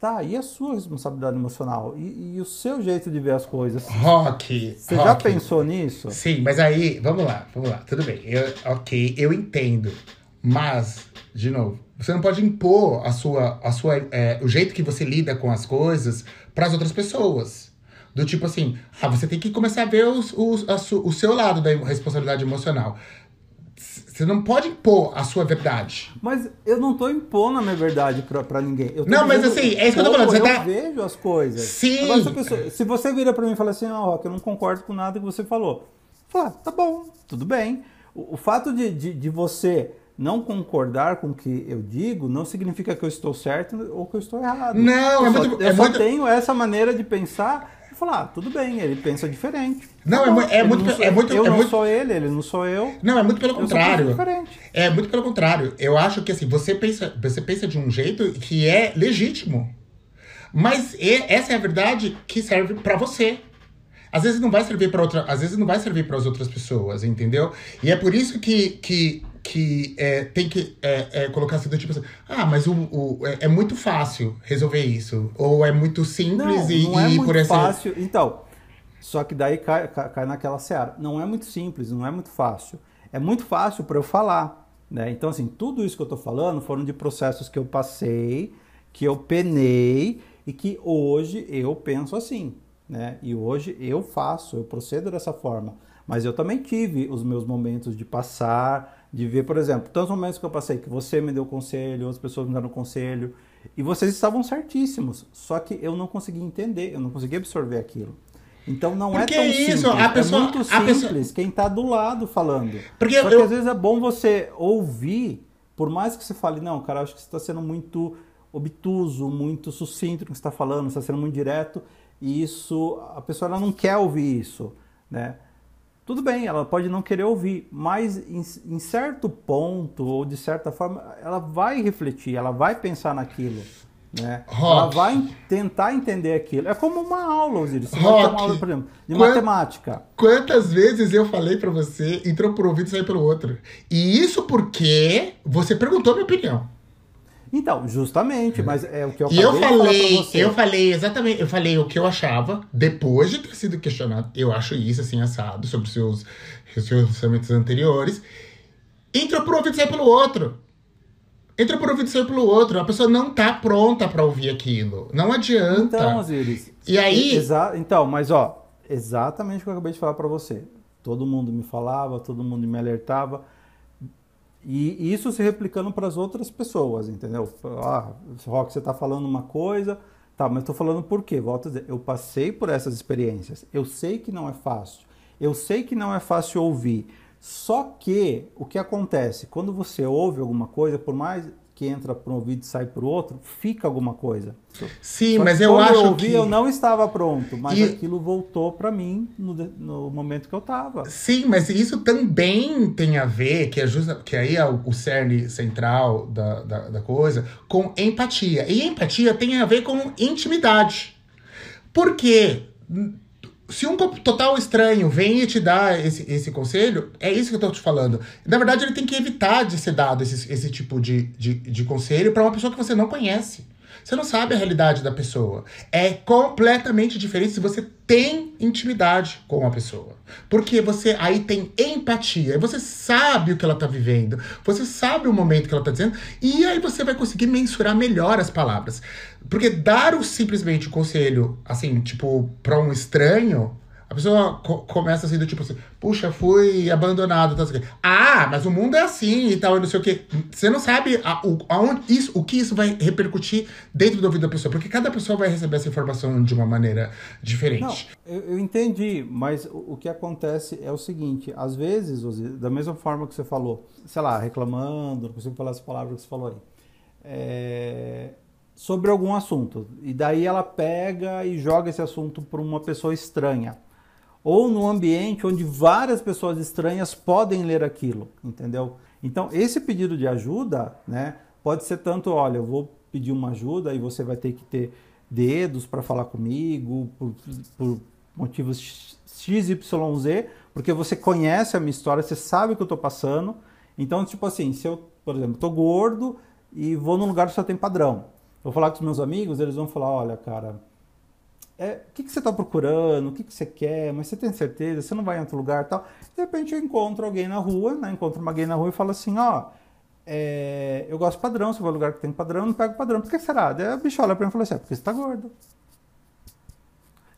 Tá, e a sua responsabilidade emocional? E, e o seu jeito de ver as coisas? Rock! Você rock. já pensou nisso? Sim, mas aí, vamos lá, vamos lá, tudo bem. Eu, ok, eu entendo. Mas, de novo, você não pode impor a sua, a sua, é, o jeito que você lida com as coisas para as outras pessoas. Do tipo assim, ah, você tem que começar a ver os, os, a o seu lado da responsabilidade emocional. Você não pode impor a sua verdade. Mas eu não tô impondo a minha verdade pra, pra ninguém. não, mas assim, é isso que eu tô falando. Você eu tá... vejo as coisas. Sim. Agora, se, pessoa, se você vira pra mim e fala assim, ó, oh, Rock, eu não concordo com nada que você falou. Fala, tá bom, tudo bem. O, o fato de, de, de, você não concordar com o que eu digo não significa que eu estou certo ou que eu estou errado. Não, eu é só, muito. Eu é só muito... tenho essa maneira de pensar falar, ah, tudo bem, ele pensa diferente. Não, é, é, muito, não é muito. Eu é não muito... sou ele, ele não sou eu. Não, é muito pelo contrário. É muito pelo contrário. Eu acho que assim, você pensa, você pensa de um jeito que é legítimo. Mas essa é a verdade que serve para você. Às vezes não vai servir para outra, às vezes não vai servir para as outras pessoas, entendeu? E é por isso que, que que é, tem que é, é, colocar assim do tipo assim, ah, mas o, o é, é, muito fácil resolver isso. Ou é muito simples não, e, não é e muito por essa. fácil. Então, só que daí cai, cai, cai naquela seara. Não é muito simples, não é muito fácil. É muito fácil para eu falar. Né? Então, assim, tudo isso que eu estou falando foram de processos que eu passei, que eu penei e que hoje eu penso assim. Né? E hoje eu faço, eu procedo dessa forma. Mas eu também tive os meus momentos de passar, de ver, por exemplo, tantos momentos que eu passei que você me deu conselho, outras pessoas me deram conselho, e vocês estavam certíssimos, só que eu não conseguia entender, eu não conseguia absorver aquilo. Então não Porque é tão isso, simples, a pessoa, é muito simples pessoa... quem está do lado falando. Porque só eu... que às vezes é bom você ouvir, por mais que você fale, não, cara, acho que você está sendo muito obtuso, muito sucinto no que você está falando, você está sendo muito direto, e isso, a pessoa ela não quer ouvir isso, né? Tudo bem, ela pode não querer ouvir, mas em, em, certo ponto, ou de certa forma, ela vai refletir, ela vai pensar naquilo. Né? Ela vai tentar entender aquilo. É como uma aula, Osiris. Você Rock, uma aula, por exemplo, de quant, matemática. Quantas vezes eu falei para você, entrou por um ouvido e saiu pelo outro? E isso porque você perguntou a minha opinião. Então, justamente, mas é o que eu E eu falei, eu falei exatamente, eu falei o que eu achava depois de ter sido questionado. Eu acho isso assim assado sobre os seus, seus relacionamentos anteriores. Entra por um ouvido e sai pelo outro. Entra por um ouvido e sai pelo outro. A pessoa não tá pronta para ouvir aquilo. Não adianta. Então, Osiris. E aí, exa então, mas ó, exatamente o que eu acabei de falar para você. Todo mundo me falava, todo mundo me alertava e isso se replicando para as outras pessoas, entendeu? Ah, Rock, você está falando uma coisa, tá, mas estou falando por quê? Volto a dizer, eu passei por essas experiências, eu sei que não é fácil, eu sei que não é fácil ouvir. Só que o que acontece? Quando você ouve alguma coisa, por mais que entra por um ouvido e sai por outro, fica alguma coisa. Sim, mas eu acho eu ouvi, que eu não estava pronto, mas e... aquilo voltou para mim no, no, momento que eu estava. Sim, mas isso também tem a ver, que é justa, que aí é o, o cerne central da, da, da coisa, com empatia. E empatia tem a ver com intimidade. Porque se um total estranho vem e te dá esse, esse conselho, é isso que eu tô te falando. Na verdade, ele tem que evitar de ser dado esse, esse tipo de, de, de conselho para uma pessoa que você não conhece. Você não sabe a realidade da pessoa. É completamente diferente se você tem intimidade com a pessoa. Porque você aí tem empatia, você sabe o que ela tá vivendo, você sabe o momento que ela tá dizendo, e aí você vai conseguir mensurar melhor as palavras. Porque dar o, simplesmente o conselho, assim, tipo, para um estranho, pessoa co começa assim do tipo assim, puxa, fui abandonado, tá assim. Ah, mas o mundo é assim e tal, e não sei o quê. Você não sabe a, o, aonde isso, o que isso vai repercutir dentro do ouvido da pessoa, porque cada pessoa vai receber essa informação de uma maneira diferente. Não, eu, eu entendi, mas o, o, que acontece é o seguinte, às vezes, da mesma forma que você falou, sei lá, reclamando, não consigo falar as palavras que você falou aí. É, sobre algum assunto. E daí ela pega e joga esse assunto para uma pessoa estranha ou num ambiente onde várias pessoas estranhas podem ler aquilo, entendeu? Então, esse pedido de ajuda, né, pode ser tanto, olha, eu vou pedir uma ajuda e você vai ter que ter dedos para falar comigo por, por motivos XYZ, porque você conhece a minha história, você sabe o que eu estou passando. Então, tipo assim, se eu, por exemplo, estou gordo e vou num lugar que só tem padrão. Vou falar com os meus amigos, eles vão falar, olha, cara, é, o que, que você está procurando, o que, que você quer, mas você tem certeza, você não vai em outro lugar tal. De repente eu encontro alguém na rua, né? encontro uma gay na rua e falo assim, ó, é, eu gosto padrão, se for lugar que tem padrão, eu não pego padrão. Por que será? Daí a bicha olha pra mim e fala assim, é porque você tá gordo.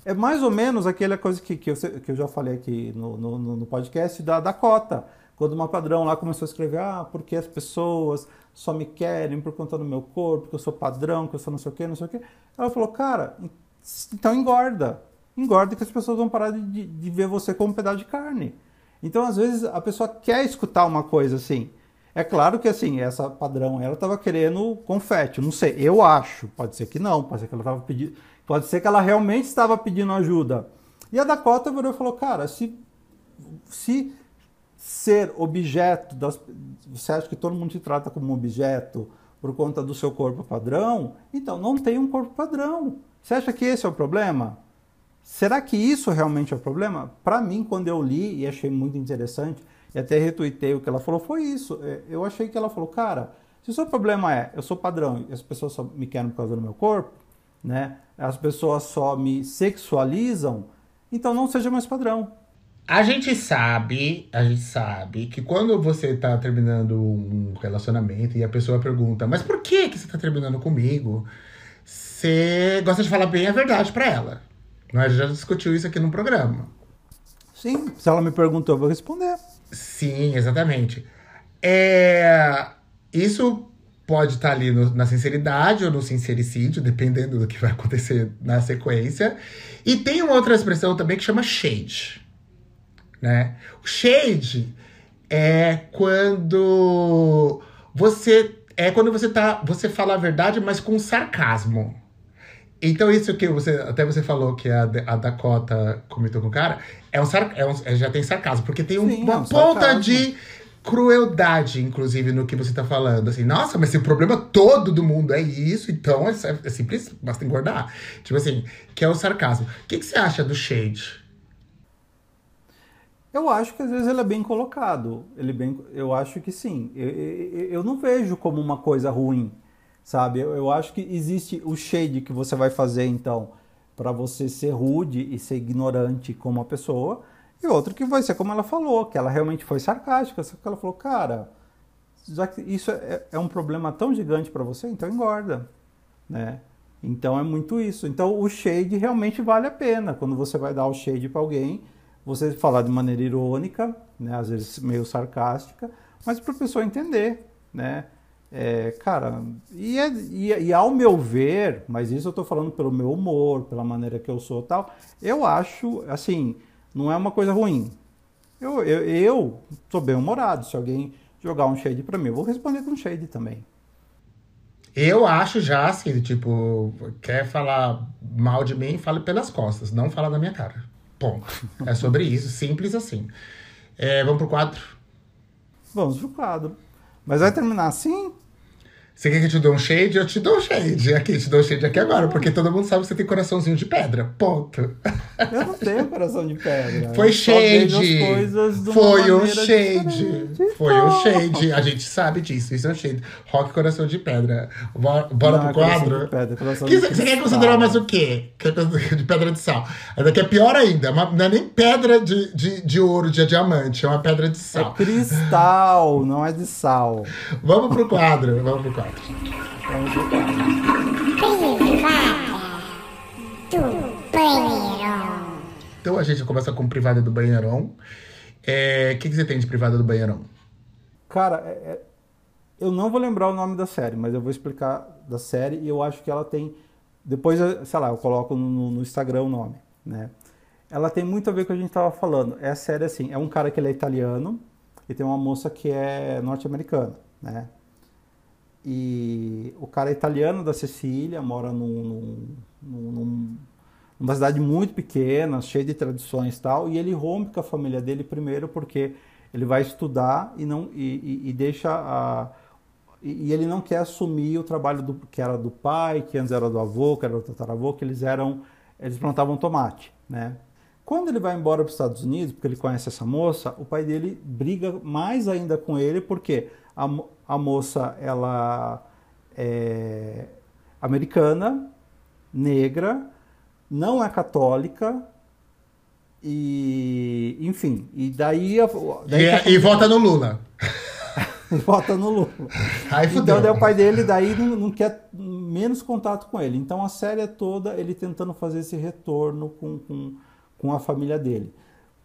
É mais ou menos aquela coisa que, que, eu, que eu já falei aqui no, no, no podcast da Dakota. Quando uma padrão lá começou a escrever, ah, porque as pessoas só me querem por conta do meu corpo, que eu sou padrão, que eu sou não sei o quê, não sei o quê. Ela falou, cara, então engorda. Engorda que as pessoas vão parar de, de ver você como um pedaço de carne. Então, às vezes, a pessoa quer escutar uma coisa assim. É claro que assim, essa padrão, ela estava querendo confete, não sei, eu acho, pode ser que não, pode ser que ela estava pedindo, pode ser que ela realmente estava pedindo ajuda. E a Dakota virou e falou, cara, se, se ser objeto, das, você acha que todo mundo te trata como objeto por conta do seu corpo padrão, então não tem um corpo padrão. Você acha que esse é o problema? Será que isso realmente é o problema? Para mim, quando eu li e achei muito interessante, e até retuitei o que ela falou, foi isso. É, eu achei que ela falou, cara, se o seu problema é, eu sou padrão e as pessoas só me querem por causa do meu corpo, né? As pessoas só me sexualizam, então não seja mais padrão. A gente sabe, a gente sabe que quando você tá terminando um relacionamento e a pessoa pergunta, mas por que que você tá terminando comigo? Você gosta de falar bem a verdade para ela. Nós já discutiu isso aqui no programa. Sim, se ela me perguntou, eu vou responder. Sim, exatamente. É, isso pode estar tá ali no, na sinceridade ou no sincericídio, dependendo do que vai acontecer na sequência. E tem uma outra expressão também que chama shade. Né? O shade é quando você é quando você tá você fala a verdade, mas com sarcasmo. Então, isso que você até você falou que a, a Dakota comentou com o cara, é um, sar, é um é, já tem sarcasmo, porque tem um, Sim, uma é um ponta sarcasmo. de crueldade, inclusive, no que você tá falando. Assim, nossa, mas se o problema todo do mundo é isso, então é, é simples, basta engordar. Tipo assim, que é o sarcasmo. O que, que você acha do Shade? Eu acho que às vezes ele é bem colocado. Ele bem, eu acho que sim. Eu, eu, eu não vejo como uma coisa ruim sabe? Eu, eu acho que existe o shade que você vai fazer, então, para você ser rude e ser ignorante como uma pessoa, e outro que vai ser como ela falou, que ela realmente foi sarcástica, só que ela falou, cara, já que isso é, é um problema tão gigante para você, então engorda, né? Então é muito isso. Então o shade realmente vale a pena. Quando você vai dar o shade para alguém, você falar de maneira irônica, né? às vezes meio sarcástica, mas para a pessoa entender, né? É, cara, e, é, e, e, ao meu ver, mas isso eu tô falando pelo meu humor, pela maneira que eu sou tal, eu acho, assim, não é uma coisa ruim. Eu, eu, eu sou bem humorado. Se alguém jogar um shade pra mim, eu vou responder com shade também. Eu acho já assim, tipo, quer falar mal de mim, fale pelas costas, não fala na minha cara. Ponto. É sobre isso, simples assim. É, vamos pro quadro? Vamos pro quadro. Mas vai terminar assim? Você quer que eu te dê um shade? Eu te dou um shade. Aqui, te dou um shade aqui agora, porque todo mundo sabe que você tem coraçãozinho de pedra. Ponto. Eu não tenho coração de pedra. Foi shade. Foi o maneira shade. diferente. Foi o Então, shade. A gente sabe disso. Isso é um shade. Rock Coração de Pedra. Bora, Não, pro é coração quadro? pedra, Que- Você quer considerar mais o quê? Que é De pedra de sal. Essa aqui é pior ainda. Uma- Não é nem pedra de, de, de ouro, de diamante. É uma pedra de É sal. cristal, não é de sal. Vamos pro quadro. Vamos pro quadro. Vamos pro quadro. Então a gente começa com privada do banheirão. É, O que, que você tem de privada do banheirão? Cara, é- é- eu não vou lembrar o nome da série, mas eu vou explicar da série e eu acho que ela tem. Depois, sei lá, eu coloco no, no Instagram o nome, né? Ela tem muito a ver com o que a gente tava falando. É a série assim, é um cara que ele é italiano e tem uma moça que é norte-americana, né? E o cara é italiano da Sicília, mora num, num- num- num- numa cidade muito pequena, cheia de tradições e tal, e ele rompe com a família dele primeiro porque ele vai estudar e não e, e- e deixa a e, e ele não quer assumir o trabalho do, que era do pai, que antes era do avô, que era do tataravô, que eles eram eles plantavam tomate, né? Quando ele vai embora para os Estados Unidos, porque ele conhece essa moça, o pai dele briga mais ainda com ele, porque a, a moça ela é americana, negra, não é católica e enfim, e daí, daí E, é- e vota no Lula. vota no Lula. Aí fudeu. Então daí o pai dele daí não, não quer menos contato com ele. Então a série é toda ele tentando fazer esse retorno com, com, com a família dele.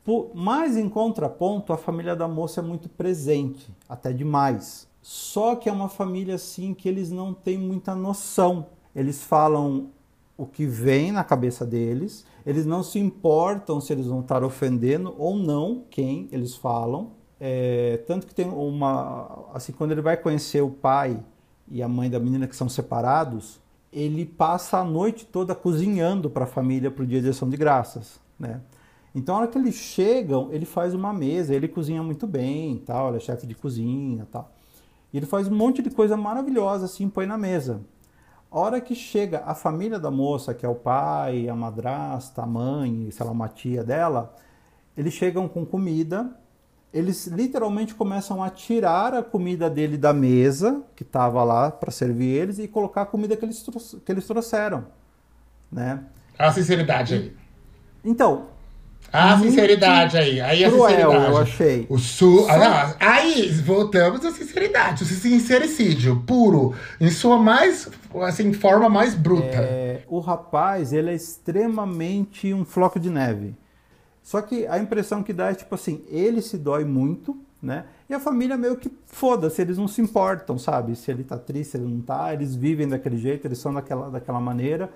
Por, mas em contraponto, a família da moça é muito presente, até demais. Só que é uma família assim que eles não têm muita noção. Eles falam o que vem na cabeça deles, eles não se importam se eles vão estar ofendendo ou não quem eles falam. É, tanto que tem uma. Assim, quando ele vai conhecer o pai e a mãe da menina que são separados, ele passa a noite toda cozinhando para a família para o dia de ação de graças, né? Então, na hora que eles chegam, ele faz uma mesa, ele cozinha muito bem, tal, ele é chefe de cozinha, tal. E ele faz um monte de coisa maravilhosa assim, põe na mesa. A hora que chega a família da moça, que é o pai, a madrasta, a mãe, sei lá, uma tia dela, eles chegam com comida, eles literalmente começam a tirar a comida dele da mesa, que estava lá para servir eles, e colocar a comida que eles, que eles trouxeram, né? A sinceridade aí. Então, A Muito sinceridade aí. Aí a cruel, sinceridade. eu achei. O su... ah, aí voltamos à sinceridade. O sincericídio puro, em sua mais, assim, forma mais bruta. É, o rapaz, ele é extremamente um floco de neve. Só que a impressão que dá é tipo assim, ele se dói muito, né? E a família meio que foda-se, eles não se importam, sabe? Se ele tá triste, se ele não tá, eles vivem daquele jeito, eles são daquela, daquela maneira.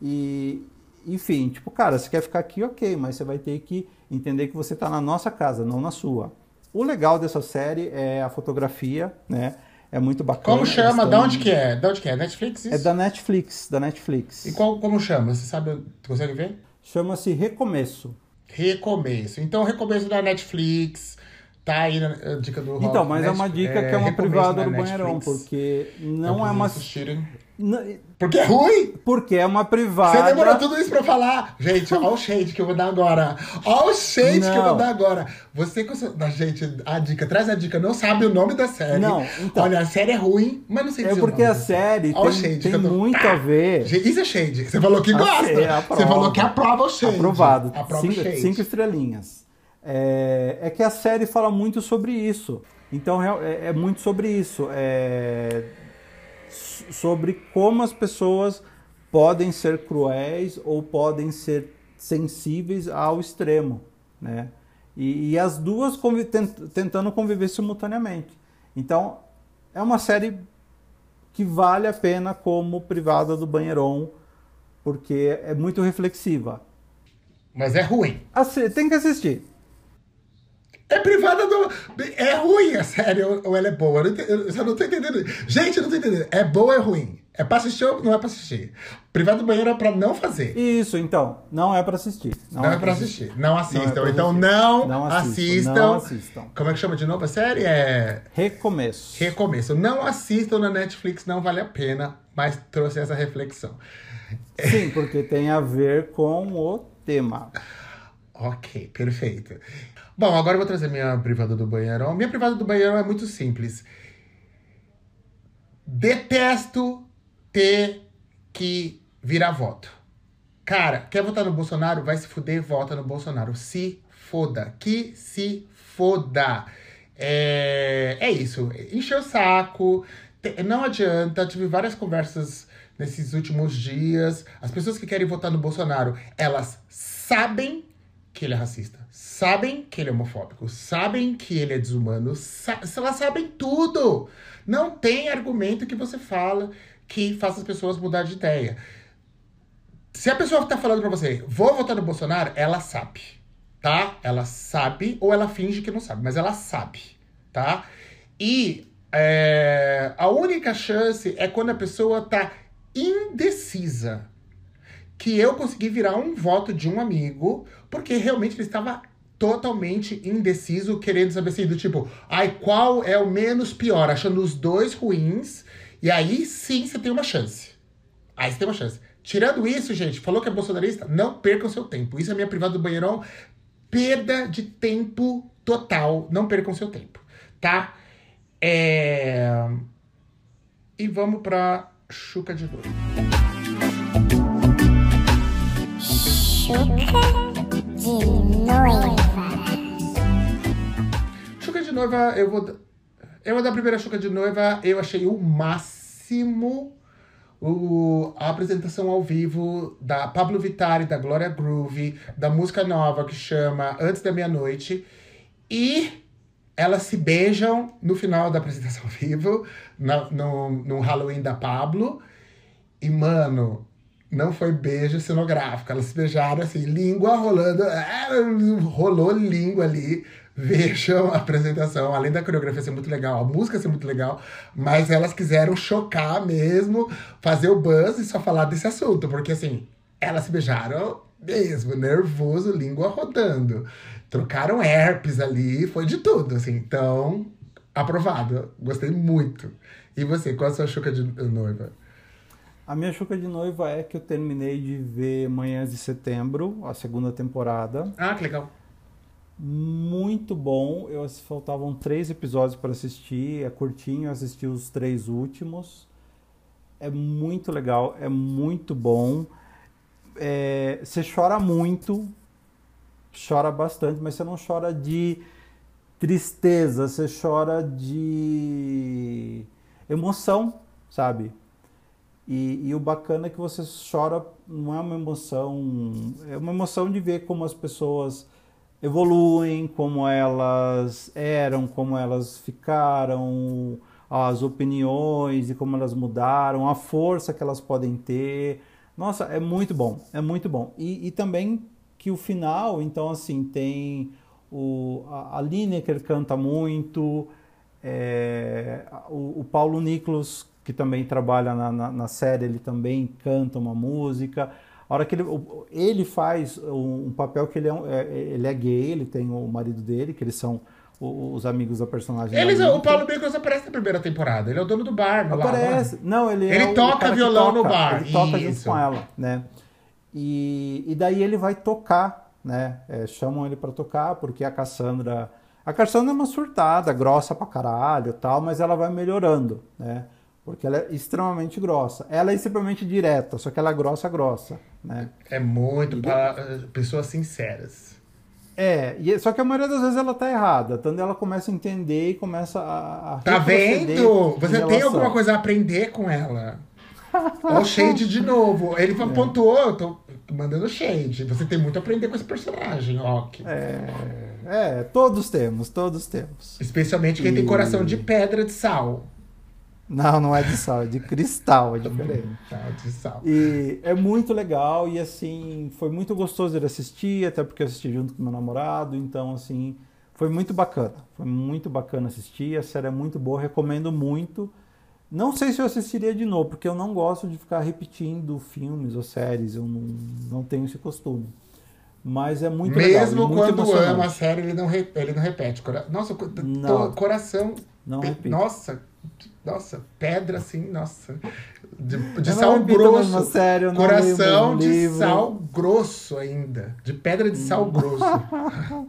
E, enfim, tipo, cara, você quer ficar aqui, ok, mas você vai ter que entender que você tá na nossa casa, não na sua. O legal dessa série é a fotografia, né? É muito bacana. Como chama? eles Da onde que é? Da onde que é? Netflix? Isso? É da Netflix, da Netflix. E qual, como chama? Você sabe? Tu consegue ver? Chama-se Recomeço. Recomeço. Então, recomeço da Netflix. Tá aí a dica do Então, mas é uma dica que é uma Recomeço privada do banheirão, porque Então, não é uma. assistirem. Porque é ruim! Porque é uma Você privada. demorou tudo isso pra falar. Gente, olha o shade que eu vou dar agora. Olha o shade que eu vou Não. dar agora. Você com. Ah, Gente, a dica, traz a dica. Não sabe o nome da série. Não, então. Olha, a série é ruim, mas não sei É dizer o porque a série Olha tem, shade tem tô- muito a ver. Isso é shade. Você falou que gosta. aprova. Você falou que aprova o shade. Aprovado. Aprova o Cinco, shade. cinco estrelinhas. É, é que a série fala muito sobre isso. Então é, é muito sobre isso. É, sobre como as pessoas podem ser cruéis ou podem ser sensíveis ao extremo, né? E, e as duas tentando conviver simultaneamente. Então é uma série que vale a pena como privada do banheiron, porque é muito reflexiva. Mas é ruim. Assi- tem que assistir. É privada do. É ruim a série ou ela é boa? Eu, não eu só não tô entendendo. Gente, eu não tô entendendo. É boa ou é ruim? É pra assistir ou não é pra assistir? Privado do banheiro é pra não fazer. Isso, então, não é para assistir. Não, é pra assistir. Não assistam. pra então assistir. não, Não assistam. não assistam. Como é que chama de novo a série? É. Recomeço. Recomeço. Não assistam na Netflix, não vale a pena, mas trouxe essa reflexão. Sim, porque tem a ver com o tema. Ok, perfeito. Bom, agora eu vou trazer minha privada do banheirão. Minha privada do banheirão é muito simples. Detesto ter que virar voto. Cara, quer votar no Bolsonaro? Vai se fuder, vota no Bolsonaro. Se foda. Que se foda. É, é isso. Encheu o saco. Não adianta. Tive várias conversas nesses últimos dias. As pessoas que querem votar no Bolsonaro, elas sabem que ele é racista, sabem que ele é homofóbico, sabem que ele é desumano, sa elas sabem tudo. Não tem argumento que você fala que faça as pessoas mudar de ideia. Se a pessoa tá falando pra você, vou votar no Bolsonaro, ela sabe, tá? Ela sabe, ou ela finge que não sabe, mas ela sabe, tá? E é, a única chance é quando a pessoa tá indecisa. Que eu consegui virar um voto de um amigo, porque realmente ele estava totalmente indeciso, querendo saber assim, do tipo, ai, qual é o menos pior, achando os dois ruins, e aí sim você tem uma chance. Aí você tem uma chance. Tirando isso, gente, falou que é bolsonarista, não perca o seu tempo. Isso é minha privada do banheirão. Perda de tempo total. Não percam seu tempo, tá? É... E vamos pra Chuca de. Chuca de Noiva. De Noiva, eu vou... Eu vou dar a primeira Chuca de Noiva. Eu achei o máximo o, a apresentação ao vivo da Pablo Vittar da Glória Groove, da música nova que chama Antes da Meia-Noite. E elas se beijam no final da apresentação ao vivo, na, no, no Halloween da Pablo. E, mano, não foi beijo cenográfico. Elas se beijaram assim, língua rolando. É, rolou língua ali. Vejam a apresentação, além da coreografia ser muito legal, a música ser muito legal, mas elas quiseram chocar mesmo, fazer o buzz e só falar desse assunto, porque assim, elas se beijaram mesmo, nervoso, língua rodando. Trocaram herpes ali, foi de tudo, assim. Então, aprovado. Gostei muito. E você, qual a sua chuca de noiva? A minha chuca de noiva é que eu terminei de ver Manhãs de Setembro, a segunda temporada. Ah, que legal. Muito bom. Eu faltavam três episódios para assistir. É curtinho, eu assisti os três últimos. É muito legal, é muito bom. É, você chora muito, chora bastante, mas você não chora de tristeza, você chora de emoção, sabe? E, e, o bacana é que você chora, não é uma emoção, é uma emoção de ver como as pessoas evoluem, como elas eram, como elas ficaram, as opiniões e como elas mudaram, a força que elas podem ter. Nossa, é muito bom, é muito bom. E, e também que o final, então assim, tem o, a, Lineker canta muito, é, o, o, Paulo Nicolas, que também trabalha na, na, na série, ele também canta uma música. A hora que ele, ele faz um, papel que ele é, é, ele é gay, ele tem o marido dele, que eles são os amigos da personagem. Eles, o Paulo Nicolas aparece na primeira temporada. Ele é o dono do bar. Aparece. Lá, não, ele, ele é toca violão toca, no bar. Ele toca Isso. junto com ela, né? E, e daí ele vai tocar, né? É, chamam ele para tocar porque a Cassandra, a Cassandra é uma surtada, grossa pra caralho, tal, mas ela vai melhorando, né? Porque ela é extremamente grossa. Ela é extremamente direta, só que ela é grossa, grossa, né? É muito para pessoas sinceras. É, e, só que a maioria das vezes ela tá errada. Tanto ela começa a entender e começa a. a tá vendo? Você tem alguma coisa a aprender com ela. Olha o Shade de novo. Ele é. pontuou, eu tô mandando Shade. Você tem muito a aprender com esse personagem, Ok. É, é todos temos, todos temos. Especialmente quem e... tem coração de pedra de sal. Não, não é de sal, é de cristal, é diferente. Tá, de sal. E é muito legal e assim, foi muito gostoso de assistir, até porque eu assisti junto com meu namorado, então assim, foi muito bacana. Foi muito bacana assistir, a série é muito boa, recomendo muito. Não sei se eu assistiria de novo, porque eu não gosto de ficar repetindo filmes ou séries, eu não, não tenho esse costume. Mas é muito Mesmo legal. Mesmo quando ama a série, ele não, ele não repete. Nossa, não, coração. Não. Nossa, Nossa, pedra assim, nossa. De, de não sal grosso. mesmo, sério, não Coração de livro. sal grosso ainda. De pedra de sal grosso.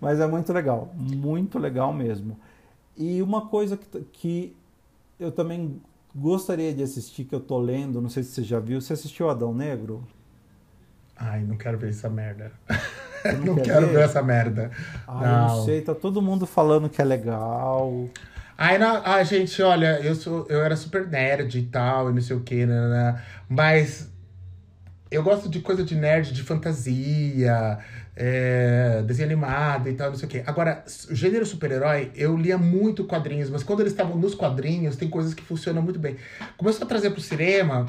Mas é muito legal, muito legal mesmo. E uma coisa que, que eu também gostaria de assistir, que eu tô lendo, não sei se você já viu, você assistiu Adão Negro? Ai, não quero ver essa merda. não não quer quero ver? ver essa merda. Ah, eu não sei, tá todo mundo falando que é legal. Não, ai, gente, olha, eu, sou, eu era super nerd e tal, e não sei o que, né, né, mas eu gosto de coisa de nerd, de fantasia, é, desenho animado e tal, não sei o que. Agora, o gênero super-herói, eu lia muito quadrinhos, mas quando eles estavam nos quadrinhos, tem coisas que funcionam muito bem. Começou a trazer pro cinema,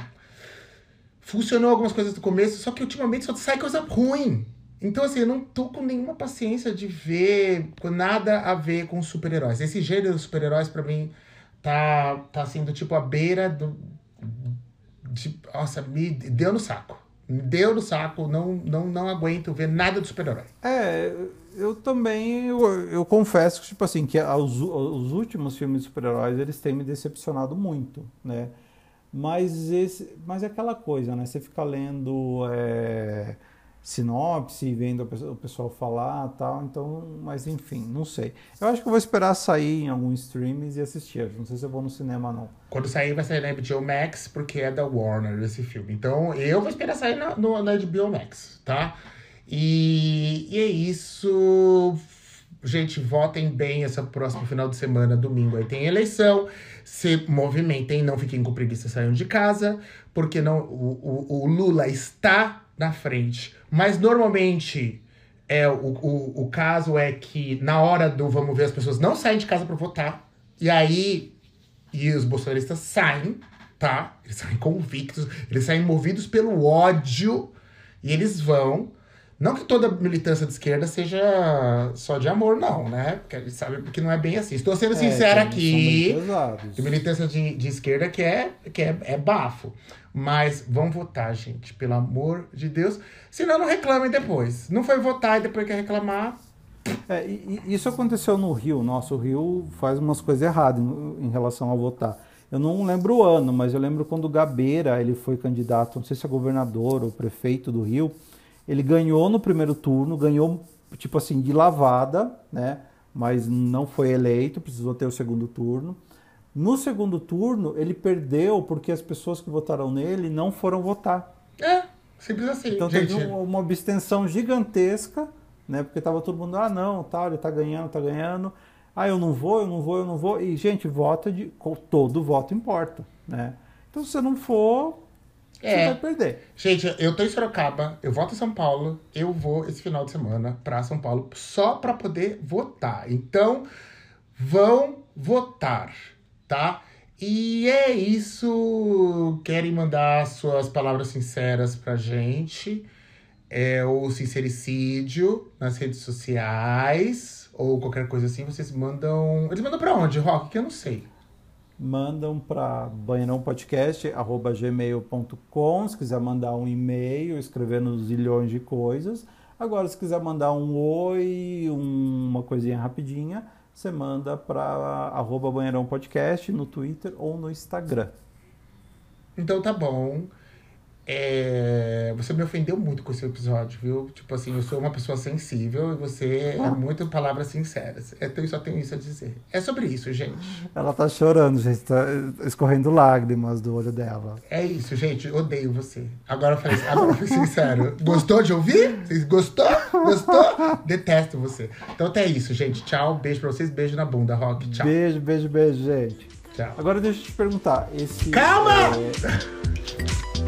funcionou algumas coisas do começo, só que ultimamente só sai coisa ruim. Então, assim, eu não tô com nenhuma paciência de ver nada a ver com super-heróis. Esse gênero de super-heróis, pra mim, tá, tá assim, do tipo, à beira do. De, nossa, me deu no saco. Me deu no saco, não, não, não aguento ver nada de super-herói. É, eu também, eu, eu confesso que, tipo assim, que os, os últimos filmes de super-heróis, eles têm me decepcionado muito, né? Mas, esse, mas é aquela coisa, né? Você fica lendo é, sinopse, vendo o pessoal- falar tal, então, mas enfim, não sei. Eu acho que eu vou esperar sair em algum streams e assistir. Não sei se eu vou no cinema, não. Quando sair, vai sair na HBO Max, porque é da Warner esse filme. Então, eu vou esperar sair na, no, na HBO Max, tá? E, e é isso. Gente, votem bem essa próxima final de semana, domingo. Aí tem eleição. Se movimentem, não fiquem com preguiça saindo de casa, porque não, o, o, o Lula está na frente. Mas normalmente é o, o, o caso é que na hora do vamos ver as pessoas não saem de casa para votar. E aí e os bolsonaristas saem, tá? Eles saem convictos, eles saem movidos pelo ódio e eles vão. Não que toda militância de esquerda seja só de amor, não, né? Porque a gente sabe que não é bem assim. Estou sendo sincera É, tem- aqui. Militância de, de esquerda que, é, que é, é bafo. Mas vão votar, gente, pelo amor de Deus. Senão não reclamem depois. Não foi votar e depois quer reclamar. É, e- e isso aconteceu no Rio. Nossa, o Rio faz umas coisas erradas em, em relação a votar. Eu não lembro o ano, mas eu lembro quando o Gabeira ele foi candidato, não sei se é governador ou prefeito do Rio. Ele ganhou no primeiro turno, ganhou tipo assim de lavada, né? Mas não foi eleito, precisou ter o segundo turno. No segundo turno, ele perdeu porque as pessoas que votaram nele não foram votar. É, simples assim, Então gente. teve um- uma abstenção gigantesca, né? Porque tava todo mundo, ah, não, tal, ele tá ganhando, tá ganhando. Ah, eu não vou, eu não vou, eu não vou. E, gente, vota de. Todo voto importa, né? Então, se você não for, você É. vai perder. Gente, eu tô em Sorocaba, eu voto em São Paulo, eu vou esse final de semana pra São Paulo só pra poder votar. Então, vão votar, tá? E é isso. Querem mandar suas palavras sinceras pra gente? É o sincericídio nas redes sociais ou qualquer coisa assim, vocês mandam. Eles mandam pra onde, Rock? Que eu não sei. Mandam para banheirãopodcast.gmail.com se quiser mandar um e-mail, escrevendo zilhões de coisas. Agora, se quiser mandar um oi, um- uma coisinha rapidinha, você manda para arroba no Twitter ou no Instagram. Então tá bom. É, Você me ofendeu muito com esse episódio, viu? Tipo assim, eu sou uma pessoa sensível e você é muito palavras sinceras. Então eu só tenho isso a dizer. É sobre isso, gente. Ela tá chorando, gente, tá escorrendo lágrimas do olho dela. É isso, gente. Odeio você. Agora eu falei, agora eu fui sincero. Gostou de ouvir? Vocês gostou? Gostou? Detesto você. Então até isso, gente. Tchau. Beijo pra vocês. Beijo na bunda, Rock. Tchau. Beijo, beijo, beijo, gente. Tchau. Agora deixa eu te perguntar, esse Calma! é,